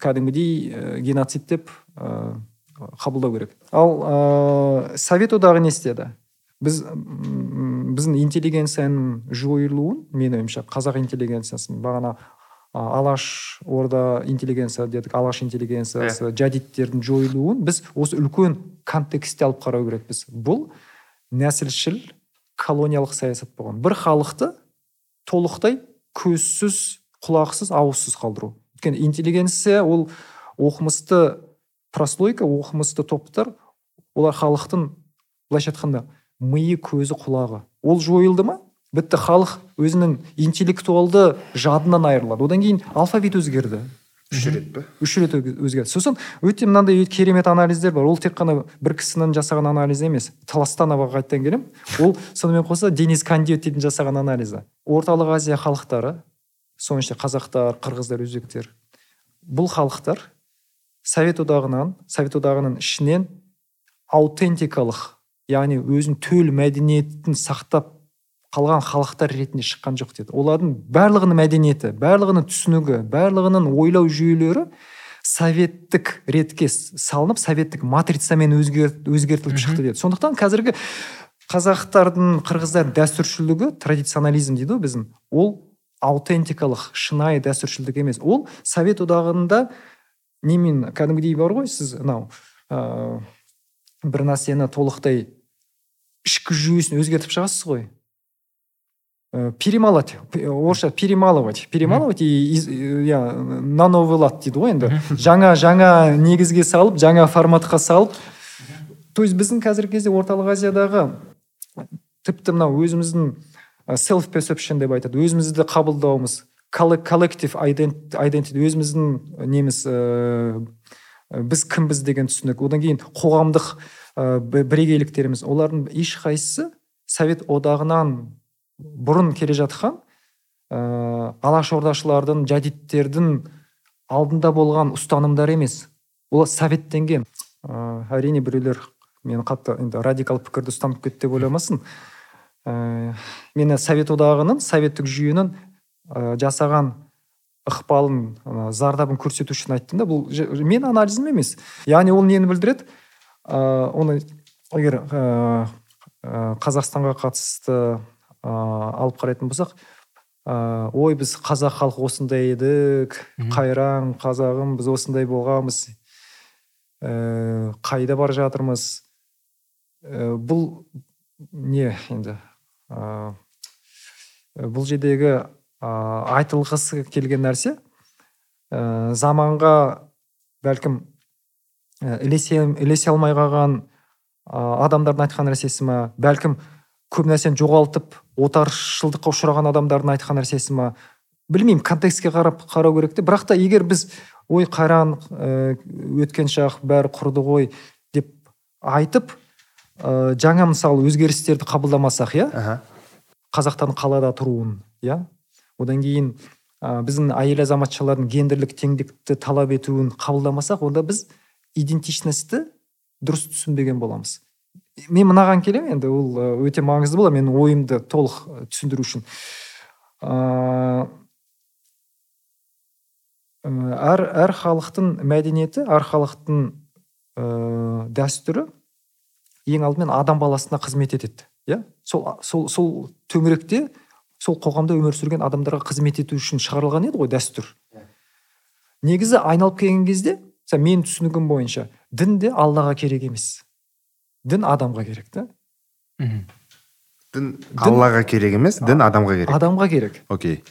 ә, кәдімгідей геноцид деп ә, қабылдау керек. Ал ә, совет одағы не істеді? Біз біздің интеллигенцияның жойылуын менің ойымша қазақ интеллигенциясын бағана алаш орда интеллигенция дедік алаш интеллигенциясы yeah. жадидтердің жойылуын біз осы үлкен контекстте алып қарау керекпіз. Бұл нәсілшіл колониялық саясат болған. Бір халықты толықтай көзсіз құлақсыз ауызсыз қалдыру. Өйткені интеллигенция ол оқымысты прослойка оқымысты топтар олар халықтың былайша айтқанда миы көзі құлағы. Ол жойылды ма? Бітті халық өзінің интеллектуалды жадынан айырылады. Одан кейін алфавит өзгерді. Үш рет па үш рет өзгерді. Сосын өте мынандай керемет анализдер бар. Ол тек қана бір кісінің жасаған анализі емес. Таластановаға қайтадан келемін. Ол сонымен қоса денис кандиотидің жасаған анализі. Орталық азия халықтары соның ішінде қазақтар қырғыздар өзбектер. Бұл халықтар совет одағынан совет одағының ішінен аутентикалық яғни өзінің төл мәдениетін сақтап қалған халықтар ретінде шыққан жоқ деді. Олардың барлығының мәдениеті барлығының түсінігі барлығының ойлау жүйелері советтік ретке салынып советтік матрицамен өзгертіліп шықты деді. Сондықтан қазіргі қазақтардың қырғыздардың дәстүршілдігі традиционализм дейді ғой біздің. Ол аутентикалық шынайы дәстүршілдік емес. Ол совет одағында немен кәдімгідей бар ғой сіз анау ә, бір нәрсені толықтай ішкі жүйесін өзгертіп шығасыз ғой. Ә, перемалать орысша перемалывать. Перемалывать и иә на новый лад дейді ғой енді. Жаңа жаңа негізге салып жаңа форматқа салып. То есть біздің қазіргі кезде орталық азиядағы тіпті мынау өзіміздің селф персепшн деп айтады. Өзімізді қабылдауымыз коллектив identity өзіміздің неміз ә, біз кімбіз деген түсінік. Одан кейін қоғамдық ә, бірегейліктеріміз. Олардың ешқайсысы совет одағынан бұрын келе жатқан ә, алаш ордашылардың жадидтердің алдында болған ұстанымдар емес. Олар советтенген. Ә, әрине біреулер мен қатты енді радикал пікірді ұстанып кетті деп ойламасын. Ә, мен совет одағының советтік жүйенің ә, жасаған ықпалын зардабын көрсету үшін айттым да. Бұл мен анализім емес. Яғни ол нені білдіреді? Ә, оны егер ә, қазақстанға қатысты ә, алып қарайтын болсақ ә, ой біз қазақ халқы осындай едік қайраң қазағым біз осындай болғанбыз. Ә, қайда бара жатырмыз? Ә, бұл не енді? Ә, бұл жердегі ә, айтылғысы келген нәрсе ә, заманға бәлкім ілесе, ілесе алмай қалған адамдардың айтқан нәрсесі ма? Бәлкім көп нәрсені жоғалтып отаршылдыққа ұшыраған адамдардың айтқан нәрсесі ма? Білмеймін контекстке қарап қарау керек те. Бірақ та егер біз ой қайран ә, өткен шақ бәрі құрды ғой деп айтып ә, жаңа мысалы өзгерістерді қабылдамасақ иә? Қазақтардың қалада тұруын иә? Одан кейін ә, біздің әйел азаматшалардың гендерлік теңдікті талап етуін қабылдамасақ онда біз идентичностьті дұрыс түсінбеген боламыз. Мен мынаған келемін енді ол өте маңызды болады менің ойымды толық түсіндіру үшін. Ә, әр әр халықтың мәдениеті әр халықтың ә, дәстүрі ең алдымен адам баласына қызмет етеді иә? Сол сол сол төңіректе сол қоғамда өмір сүрген адамдарға қызмет ету үшін шығарылған еді ғой дәстүр. Негізі айналып келген кезде мен түсінігім бойынша дін де аллаға керек емес. Дін адамға керек та. Дін аллаға керек емес дін адамға керек. адамға керек. Окей.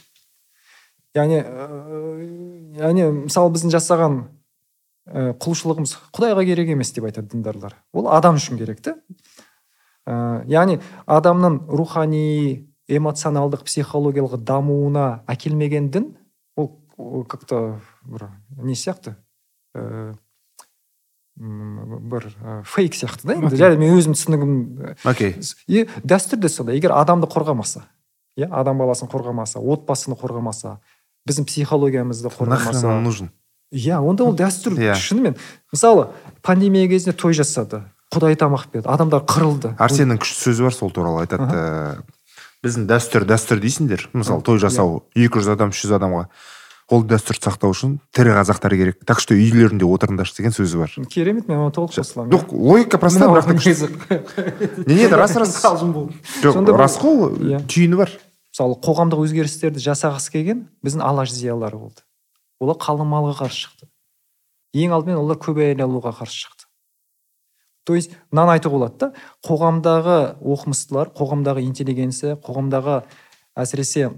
Яғни ыыы, яғни мысалы біздің жасаған ә, құлшылығымыз құдайға керек емес деп айтады діндарлар. Ол адам үшін керек та ә, яғни адамның рухани эмоционалдық психологиялық дамуына әкелмеген дін ол, как то бір не сияқты? Ә, бір ә, фейк сияқты да енді. Мен өзім түсінігім окей. и дәстүр де солай егер адамды қорғамаса иә адам баласын қорғамаса отбасыны қорғамаса біздің психологиямызды қорғамаса нужен? Иә онда ол дәстүр Иә. шынымен мысалы пандемия кезінде той жасады құдай тамақ берді адамдар қырылды. Арсеннің күшті сөзі бар сол туралы айтады ә, біздің дәстүр дәстүр дейсіңдер. Мысалы той жасау екі жүз адам үш жүз адамға ол дәстүрді сақтау үшін тірі қазақтар керек. Так что үйлерінде отырыңдаршы деген сөзі бар. Керемет мен оған толық қосыламын жоқ логика проста бірақ не не рас рас. Жоқ рас қой Иә. түйіні бар. Мысалы қоғамдық өзгерістерді жасағысы келген біздің алаш зиялылары болды. Олар қалың малға қарсы шықты. Ең алдымен олар көп әйел алуға қарсы шықты. То есть мынаны айтуға болады да қоғамдағы оқымыстылар қоғамдағы интеллигенция қоғамдағы әсіресе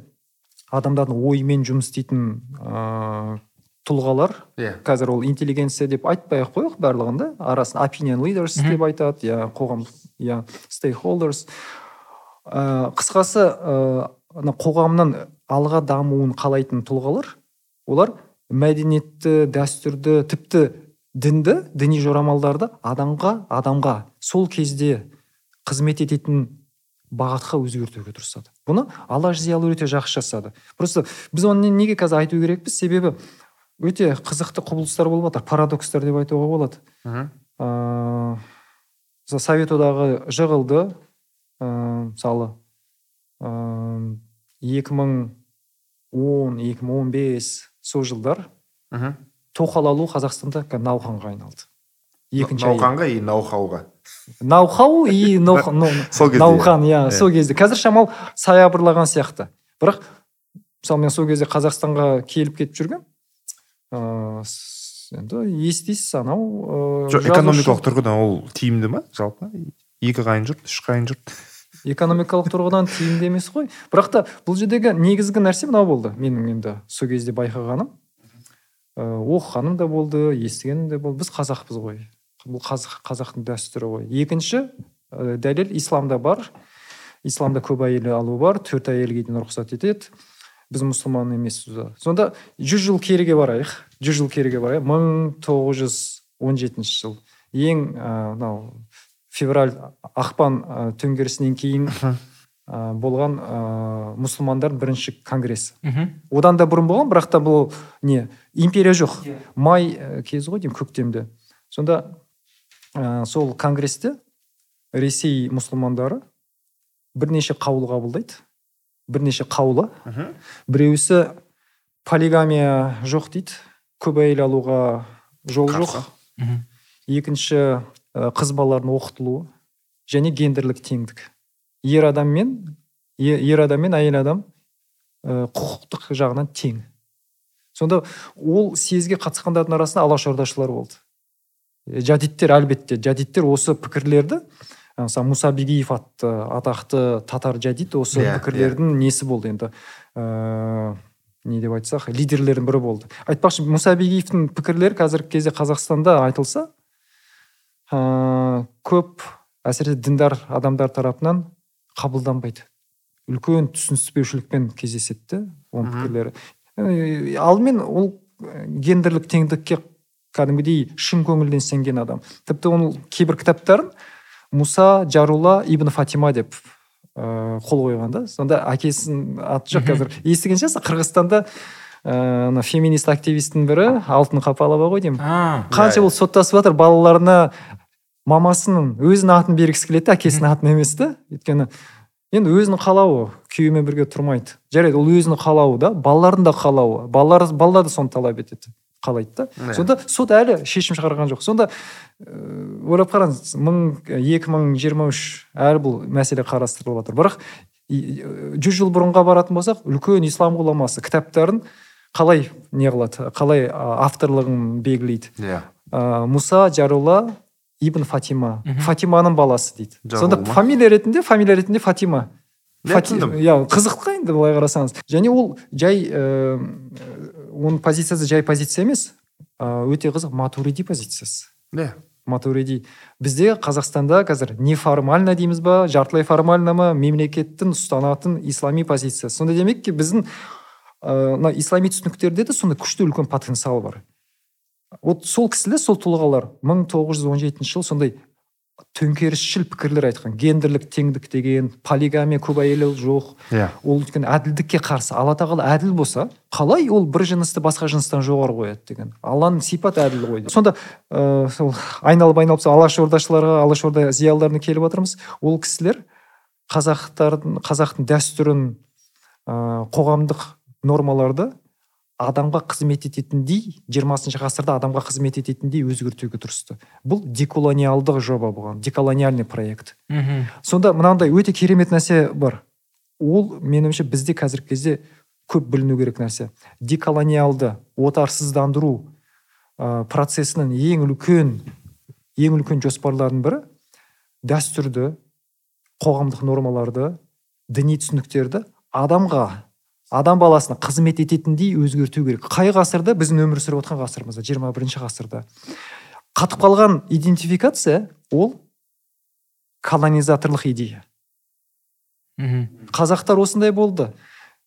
адамдардың ойымен жұмыс істейтін ыыы тұлғалар. Иә. Қазір ол интеллигенция деп айтпай ақ қояйық барлығын да арасын opinion leaders деп айтады иә қоғам иә stakeholders. Ә, қысқасы ә, ана қоғамның алға дамуын қалайтын тұлғалар олар мәдениетті дәстүрді тіпті дінді діни жорамалдарды адамға адамға сол кезде қызмет ететін бағытқа өзгертуге тырысады. Бұны алаш зиялы өте жақсы жасады. Просто біз оны не- неге қазір айту керекпіз? Себебі өте қызықты құбылыстар болып жатыр. Парадокстар деп айтуға болады. Мхм. ыыы мысалы совет одағы жығылды. Ыыы мысалы ыыы екі мың он екі мың он бес сол жылдар мхм. тоқал алу қазақстанда науқанға айналды. Екінші науқанға и наухауға наухау и науқан иә сол кезде. Қазір шамал саябырлаған сияқты. Бірақ мысалы мен сол кезде қазақстанға келіп кетіп жүргем ыыы енді естисіз анау ыыы жоқ экономикалық тұрғыдан ол тиімді ма? жалпы? Екі қайын жұрт үш қайын жұрт? Экономикалық тұрғыдан тиімді емес қой. Бірақ та бұл жердегі негізгі нәрсе мынау болды менің енді сол кезде байқағаным. Ыыы оқығаным да болды естігенім де болды. Біз қазақпыз ғой. Бұл қазақ қазақтың дәстүрі ғой. Екінші ә, дәлел исламда бар. Исламда көп әйел алу бар төрт әйелге дейін рұқсат етеді. Біз мұсылман емеспіз сонда жүз жыл керіге барайық. Жүз жыл керіге барайық. Мың тоғыз жүз он жетінші жыл. Ең ә, мынау февраль ақпан ә, төңкерісінен кейін ә, болған ә, мұсылмандар бірінші конгрессі Мгм. одан да бұрын болған бірақ та бұл не империя жоқ. Май ә, кезі ғой деймін көктемде. Сонда ә, сол конгрессте ресей мұсылмандары бірнеше қаулы қабылдайды. Бірнеше қаулы. Мхм. біреусі полигамия жоқ дейді. Көп әйел алуға жол жоқ. Екінші қыз балалардың оқытылуы және гендерлік теңдік. Ер адам мен ер адам мен әйел адам ә, құқықтық жағынан тең. Сонда ол съезге қатысқандардың арасында алашордашылар болды. Е, жадиттер әлбетте жадиттер осы пікірлерді мысалы мұса бигиев атты атақты татар жадид осы Иә, пікірлердің несі болды енді. Ә, не деп айтсақ лидерлердің бірі болды. Айтпақшы мұса бигиевтің пікірлері қазіргі кезде қазақстанда айтылса ә, көп әсіресе діндар адамдар тарапынан қабылданбайды. Үлкен түсініспеушілікпен кездеседі да оның пікірлері Ә, алдымен ол ә, гендерлік теңдікке кәдімгідей шын көңілден сенген адам. Тіпті оның кейбір кітаптарын мұса жарула ибн фатима деп ыыы қол қойған да. Сонда әкесінің аты жоқ қазір. Естіген шығарсыз? Қырғызстанда ыыы ана феминист активистің бірі алтын қапалова ғой деймін. А, қанша Иә, болып соттасып жатыр балаларына мамасының өзінің атын бергісі келеді әкесінің атын емес та өйткені енді өзінің қалауы күйеуімен бірге тұрмайды. жарайды ол өзінің қалауы да балалардың да қалауы. Балалар балалар да соны талап етеді қалайды да. Иә. сонда сот әлі шешім шығарған жоқ. Сонда ыыы ойлап қараңыз мың екі мың жиырма үш әлі бұл мәселе қарастырылып жатыр. Бірақ жүз жыл бұрынға баратын болсақ үлкен ислам ғұламасы кітаптарын қалай не қылады қалай авторлығын белгілейді. Иә. Ә, мұса жарулла ибн фатима. Фатиманың баласы дейді. Сонда фамилия ретінде фамилия ретінде фатима. Иә, Фати- иә қызық қой енді былай қарасаңыз. Және ол жай ә, оның позициясы жай позиция емес өте қызық матуриди позициясы. Иә матуриди. Бізде қазақстанда қазір неформально дейміз ба жартылай формально ма мемлекеттің ұстанатын ислами позиция сонда демек ки біздің ә, мына ислами түсініктерде де сондай күшті үлкен потенциал бар. Вот сол кісілер сол тұлғалар 1917 жыл сондай төңкерісшіл пікірлер айтқан. Гендерлік теңдік деген полигамия көп әйел жоқ. Иә. Ол өйткені әділдікке қарсы. Алла тағала әділ болса қалай ол бір жынысты басқа жыныстан жоғары қояды деген. Алланың сипаты әділ ғой сонда ә, сол айналып айналып сол алашордашыларға алашорда зиялыларына келіп жатырмыз ол кісілер қазақтардың қазақтың дәстүрін ә, қоғамдық нормаларды адамға қызмет ететіндей жиырмасыншы ғасырда адамға қызмет ететіндей өзгертуге тырысты. Бұл деколониалдық жоба болған деколониальный проект. Мхм. Сонда мынандай өте керемет нәрсе бар. Ол меніңше бізде қазіргі кезде көп біліну керек нәрсе. Деколониалды отарсыздандыру ә, процесінің ең үлкен ең үлкен жоспарларының бірі дәстүрді қоғамдық нормаларды діни түсініктерді адамға адам баласына қызмет ететіндей өзгерту керек. Қай ғасырда? Біздің өмір сүріп отқан ғасырымызда жиырма бірінші ғасырда. Қатып қалған идентификация ол колонизаторлық идея. Мхм. Қазақтар осындай болды.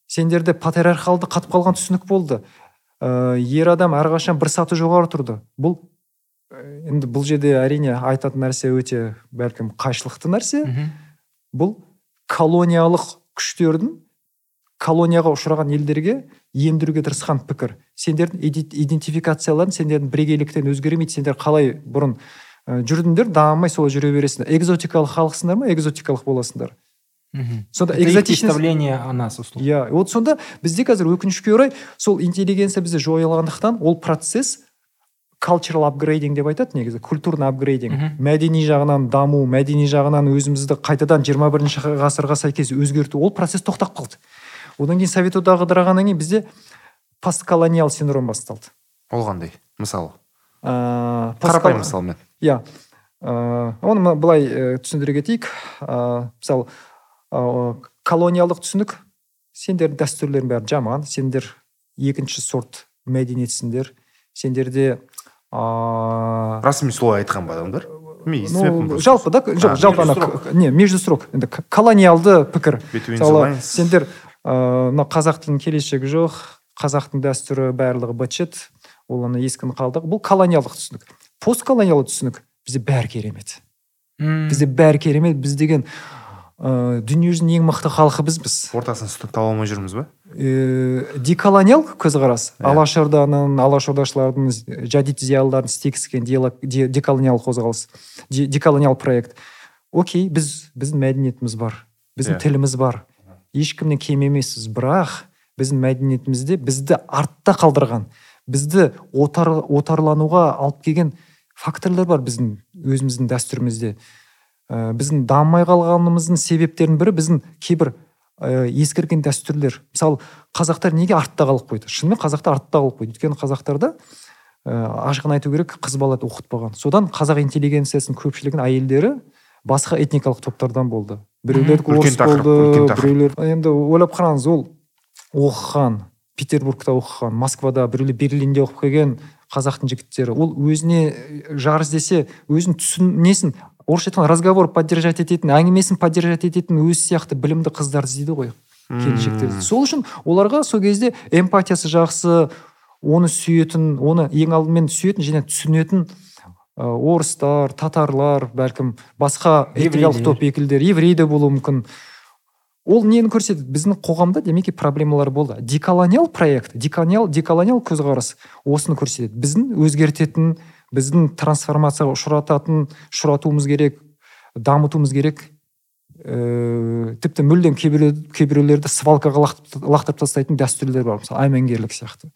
Сендерде патриархалды қатып қалған түсінік болды. Ә, ер адам әрқашан бір саты жоғары тұрды. Бұл ә, енді бұл жерде әрине айтатын нәрсе өте бәлкім қайшылықты нәрсе. Бұл колониялық күштердің колонияға ұшыраған елдерге ендіруге тырысқан пікір. Сендердің идентификацияларың сендердің бірегейліктен өзгермейді сендер қалай бұрын жүрдіңдер дамымай солай жүре бересіңдер. Экзотикалық халықсыңдар ма экзотикалық боласыңдар? Мхм сонда экзотичность представление о нас условно иә вот сонда бізде қазір өкінішке орай сол интеллигенция бізде жойылғандықтан ол процесс cultural upgrading деп айтады негізі культурный апгрейдинг мәдени жағынан даму мәдени жағынан өзімізді қайтадан 21 бірінші ғасырға сәйкес өзгерту ол процесс тоқтап қалды. Одан кейін совет одағы ыдырағаннан кейін бізде постколониал синдром басталды. Ол қандай? Мысалы ыыы қарапайым мысалмен иә. Ыыы оны былай ә, түсіндіре кетейік. Ыыы мысалы ыыы колониалдық түсінік. Сендердің дәстүрлерің бәрі жаман. Сендер екінші сорт мәдениетсіңдер. Сендерде ыыы расымен солай айтқан ба адамдар? Ну, жалпы да жоқ жалпы ана не междусрок енді к- колониалды пікір. Мысалы сендер ыыы мына қазақ тілінің келешегі жоқ. Қазақтың дәстүрі барлығы быт шыт ол ана ескіні қалдық. Бұл колониалдық түсінік. Постколониалды түсінік бізде бәрі керемет. М, бізде бәрі керемет. Біз деген ыыы дүниежүзінің ең мықты халқы бізбіз ортасын таба алмай жүрміз ба? Ә, деколониал көзқарас. Иә. алашорданың алашордашылардың жадид зиялылардың істегісі келген деколониал қозғалыс де- деколониал проект. Окей біз біздің мәдениетіміз бар. Біздің Иә. тіліміз бар. Ешкімнен кем емеспіз бірақ біздің мәдениетімізде бізді артта қалдырған бізді отар, отарлануға алып келген факторлар бар біздің өзіміздің дәстүрімізде. Ә, біздің дамымай қалғанымыздың себептерінің бірі біздің кейбір ә, ескірген дәстүрлер. Мысалы қазақтар неге артта қалып қойды? Шынымен қазақтар артта қалып қойды. Өйткені қазақтарда ә, ашығын айту керек қыз балады оқытпаған. Содан қазақ интеллигенциясының көпшілігінің әйелдері басқа этникалық топтардан болды. Біреулердікі Үлкен орыс болды біреулер енді ойлап қараңыз ол оқыған петербургта оқыған москвада біреулер берлинде оқып келген қазақтың жігіттері. Ол өзіне э, жар іздесе өзін түсін несін орысша айтқанда разговор поддержать ететін әңгімесін поддержать ететін өзі сияқты білімді қыздар іздейді ғой келіншектер. Сол үшін оларға сол кезде эмпатиясы жақсы оны сүйетін оны ең алдымен сүйетін және түсінетін орыстар татарлар бәлкім басқа этникалық топ өкілдері еврей де болуы мүмкін. Ол нені көрсетеді? Біздің қоғамда демек проблемалар болды. Деколониал проект деколониал деколониал көзқарас осыны көрсетеді. Біздің өзгертетін біздің трансформацияға ұшырататын ұшыратуымыз керек дамытуымыз керек. Ііі тіпті мүлдем кейбіреу кейбіреулерді свалкаға лақтырып тастайтын дәстүрлер бар. Мысалы әмеңгерлік сияқты.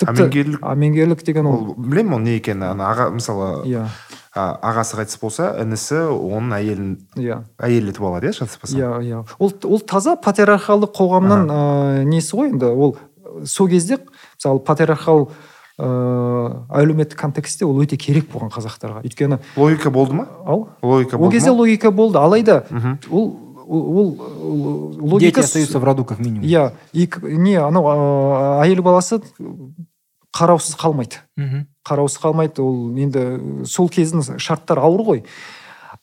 Әмеңгерлік- әмеңгерлік деген ол. Ол білемін ол не екенін. Ана аға мысалы иә. а- ағасы қайтыс болса інісі оның әйелін иә. әйел етіп алады иә шатаспасам иә иә. Ол ол таза патриархалдық қоғамның ыыы несі ғой енді? Ол сол кезде мысалы патриархал ыыы әлеуметтік контекстте ол өте керек болған қазақтарға. Өйткені логика болды ма? Ау? Логика ол болды кезде ма? логика болды. Алайда ол ол, ол- ол Дети логика остаются в роду как минимум. иә не анау ыыы, әйел баласы қараусыз қалмайды. Мгм. қараусыз қалмайды ол енді сол кездің шарттары ауыр ғой.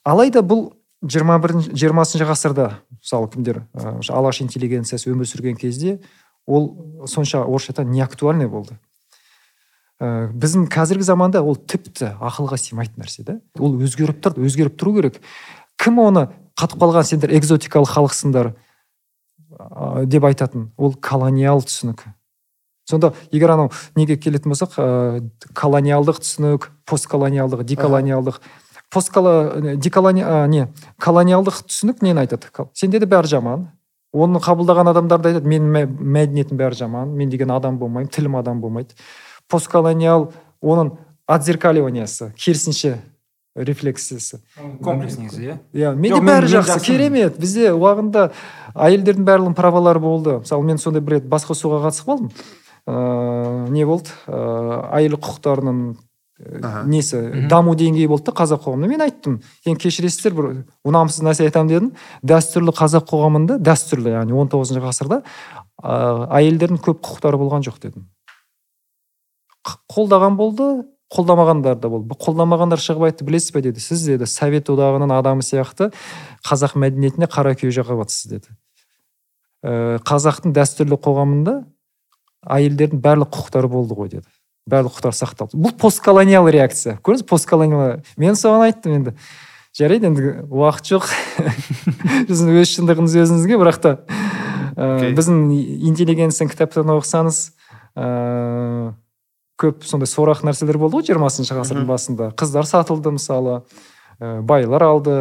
Алайда бұл жиырма бірінші жиырмасыншы ғасырда мысалы кімдер ыыы, алаш интеллигенциясы өмір сүрген кезде ол сонша орысша айтқанда неактуальный болды. Ә, біздің қазіргі заманда ол тіпті ақылға сыймайтын нәрсе да ол өзгеріп тұр өзгеріп тұру керек. Кім оны қатып қалған сендер экзотикалық халықсыңдар ә, деп айтатын. Ол колониал түсінік. Сонда егер анау неге келетін болсақ ә, колониалдық түсінік постколониалдық деколониалдық. Посткола деколони а, не колониалдық түсінік нені айтады? Сенде де бәрі жаман. Оны қабылдаған адамдар да айтады менің мә- мәдениетім бәрі жаман мен деген адам болмаймын тілім адам болмайды постколониал оның отзеркаливаниясы керісінше рефлексиясы. Комплекс негізі иә? Иә менде бәрі жақсы керемет. бізде уағында әйелдердің барлығының правалары болды. Мысалы мен сондай бір рет басқосуға қатысып қалдым. Ыыы не болды? Ыыы әйел құқықтарының э, несі даму деңгейі болды да қазақ қоғамында. Мен айттым енді кешіресіздер бір ұнамсыз нәрсе айтамын дедім. Дәстүрлі қазақ қоғамында дәстүрлі яғни он тоғызыншы ғасырда ыыы әйелдердің көп құқықтары болған жоқ дедім. Қолдаған болды қолдамағандар да болды. Бұл қолдамағандар шығып айтты білесіз бе деді. Сіз деді совет одағының адамы сияқты қазақ мәдениетіне қара күйе жағып жатсыз деді. Ә, қазақтың дәстүрлі қоғамында әйелдердің барлық құқықтары болды ғой деді. Барлық құқықтар сақталды. Бұл постколониал реакция. Көрдіңіз постколониал? Мен соған айттым енді. Жарайды енді уақыт жоқ. Біздің өз шындығымыз өзіңізге бірақ та ә, Окей. біздің интеллигенцияның кітаптарын оқысаңыз ыыы көп сондай сорақ нәрселер болды ғой жиырмасыншы ғасырдың басында. Қыздар сатылды мысалы ә, байлар алды.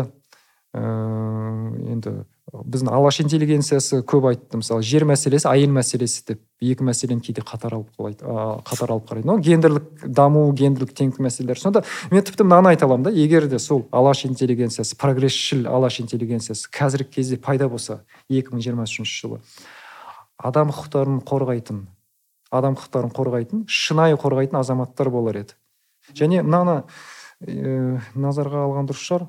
Ыыы енді біздің алаш интеллигенциясы көп айтты. Мысалы жер мәселесі әйел мәселесі деп екі мәселені кейде қатар алып қалайды а, қатар алып қарайды. Но гендерлік даму гендерлік теңдік мәселелер сонда мен тіпті мынаны айта аламын да. Егер де сол алаш интеллигенциясы прогресшіл алаш интеллигенциясы қазіргі кезде пайда болса 2023 жылы адам құқықтарын қорғайтын адам құқықтарын қорғайтын шынайы қорғайтын азаматтар болар еді. Және мынаны ә, назарға алған дұрыс шығар.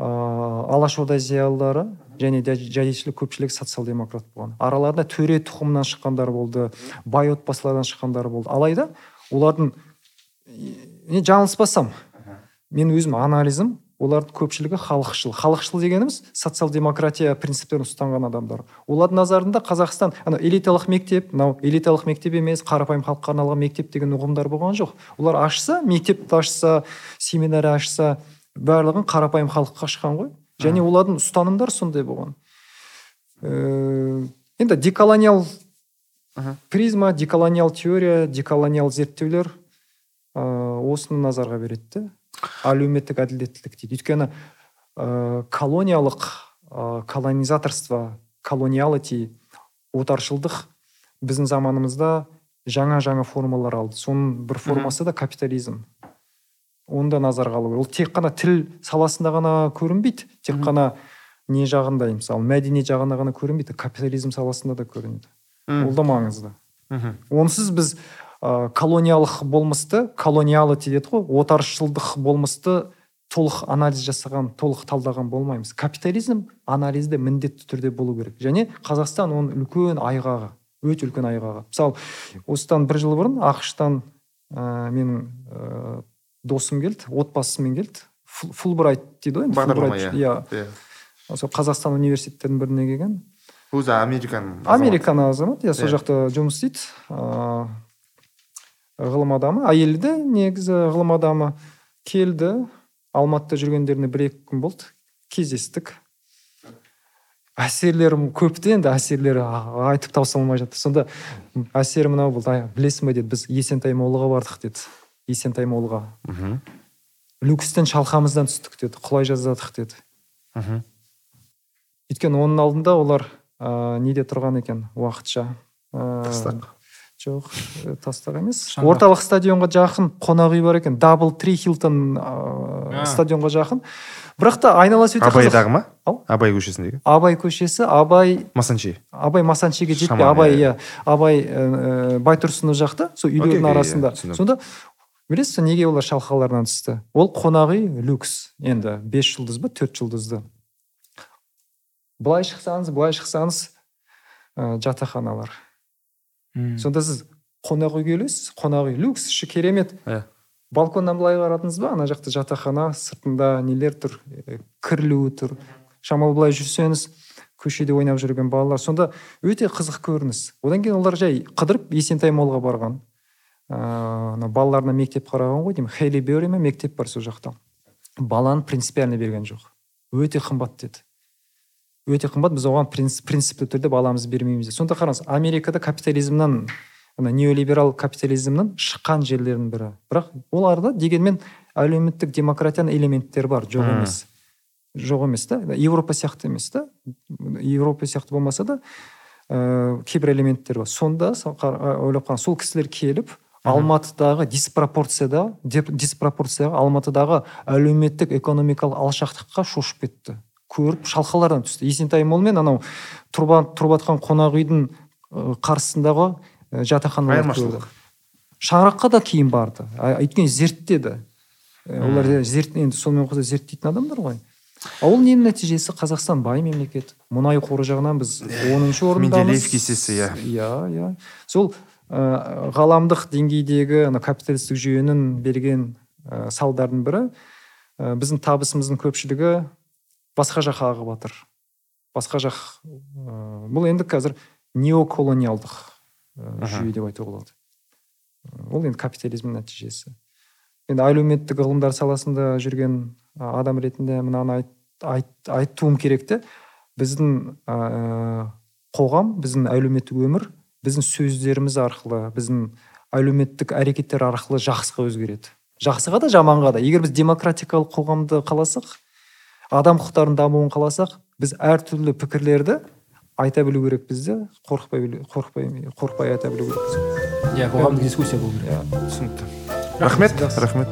Ыыы алашорда зиялылары және жайшылық көпшілігі социал демократ болған. Араларында төре тұқымынан шыққандар болды бай отбасылардан шыққандар болды. Алайда олардың не жаңылыспасам мен өзім анализім олардың көпшілігі халықшыл. Халықшыл дегеніміз социал демократия принциптерін ұстанған адамдар. Олардың назарында қазақстан ана элиталық мектеп мынау элиталық мектеп емес қарапайым халыққа арналған мектеп деген ұғымдар болған жоқ. Олар ашса мектепті ашса семинар ашса барлығын қарапайым халыққа ашқан ғой. Және олардың ұстанымдары сондай болған. Э, енді деколониал призма деколониал теория деколониал зерттеулер ыыы осыны назарға береді әлеуметтік әділеттілік дейді. Өйткені ыыы колониялық ыыы колонизаторство колониалити отаршылдық біздің заманымызда жаңа жаңа формалар алды. Соның бір формасы да капитализм. Оны да назарға алу керек. Ол тек қана тіл саласында ғана көрінбейді тек қана не жағында мысалы мәдениет жағында ғана көрінбейді капитализм саласында да көрінеді. Ол да маңызды. Мгм. онсыз біз ә, колониялық болмысты колониалити деді ғой отаршылдық болмысты толық анализ жасаған толық талдаған болмаймыз. Капитализм анализде міндетті түрде болу керек. Және қазақстан оның үлкен айғағы өте үлкен айғағы. Мысалы осыдан бір жыл бұрын ақштан ә, менің ә, досым келді отбасымен келді. Фул- фулбрайт дейді ғой бағдарлама иә. иә. Иә. сол қазақстан университеттерінің біріне келген. Өзі американың азаматы. американың азамат иә сол Иә. жақта жұмыс істейді. Ыыы ғылым адамы. Әйелі де негізі ғылым адамы келді. Алматыда жүргендеріне бір екі күн болды. Кездестік. Әсерлерім көп те енді әсерлері айтып таусылмай жатыр сонда әсері мынау болды. «Ай, білесің бе деді біз есентай молыға бардық деді. Есентай молыға мхм. Люкстен шалқамыздан түстік деді құлай жаздадық деді. Мхм. Өйткені оның алдында олар ә, неде тұрған екен уақытша? Ә, тастақ жоқ э, тастақ емес. Орталық стадионға жақын қонақ үй бар екен. Дабл три хилтон стадионға жақын. Бірақ та айналасы өте абайдағы ма? Ау? абай көшесіндегі? Абай көшесі абай масанчи. Абай масанчиге жетпей абай иә. иә. Абай ә, байтұрсынов жақта сол үйлердің арасында. иә, сонда білесіз ба неге олар шалқаларынан түсті? Ол қонақ үй люкс. Енді бес жұлдыз ба төрт жұлдызды. Былай шықсаңыз былай шықсаңыз ә, жатақханалар. Сонда сіз қонақ үйге келесіз қонақ үй люкс іші керемет. Иә. Балконнан былай қарадыңыз ба? Ана жақта жатақхана сыртында нелер тұр? Кірлеуі тұр. Шамалы былай жүрсеңіз көшеде ойнап жүрген балалар. Сонда өте қызық көрініс. Одан кейін олар жай қыдырып есентай молға барған. Ыыы ана балаларына мектеп қараған ғой деймін. Хейли бери ме мектеп бар сол жақта. Баланы принципиально берген жоқ. Өте қымбат деді. Өте қымбат. Біз оған принцип, принципті түрде баламызды бермейміз сонда қараңыз америкада капитализмнан ана неолиберал капитализмнің шыққан жерлерінің бірі. Бірақ оларда дегенмен әлеуметтік демократияның элементтері бар. Жоқ емес. Жоқ емес та. Европа сияқты емес та. Европа сияқты болмаса да ә, кейбір элементтер бар. Сонда ойлап қараңыз сол кісілер келіп алматыдағы диспропорцияда диспропорцияға алматыдағы әлеуметтік экономикалық алшақтыққа шошып кетті. Көріп шалқалардан түсті. Есентай мол мен анау тұрып жатқан қонақ үйдің қарсысындағы жатақханаларды көрді шаңыраққа да кейін барды. Өйткені зерттеді. Олар зерт енді сонымен қоса зерттейтін адамдар ғой. А ол ненің нәтижесі? Қазақстан бай мемлекет. Мұнай қоры жағынан біз оныншы орындамыз. Менделеев кестесі, иә. иә иә. Сол ә, ғаламдық деңгейдегі ана капиталистік жүйенің берген ә, салдардың бірі. Ә, біздің табысымыздың көпшілігі басқа жаққа ағып жатыр басқа жақ ә, бұл енді қазір неоколониалдық ә, жүйе деп айтуға болады. Ол енді капитализмнің нәтижесі. Енді әлеуметтік ғылымдар саласында жүрген адам ретінде мынаны айт, айт, айтуым керек те біздің ә, қоғам біздің әлеуметтік өмір біздің сөздеріміз арқылы біздің әлеуметтік әрекеттер арқылы жақсыға өзгереді. Жақсыға да жаманға да. Егер біз демократикалық қоғамды қаласақ адам құқықтарының дамуын қаласақ біз әртүрлі пікірлерді айта білу керекпіз де қорықпай білу- қорықпай қорықпай айта білу керекпіз иә қоғамдық дискуссия болу керек. Иә түсінікті. Рахмет. рахмет.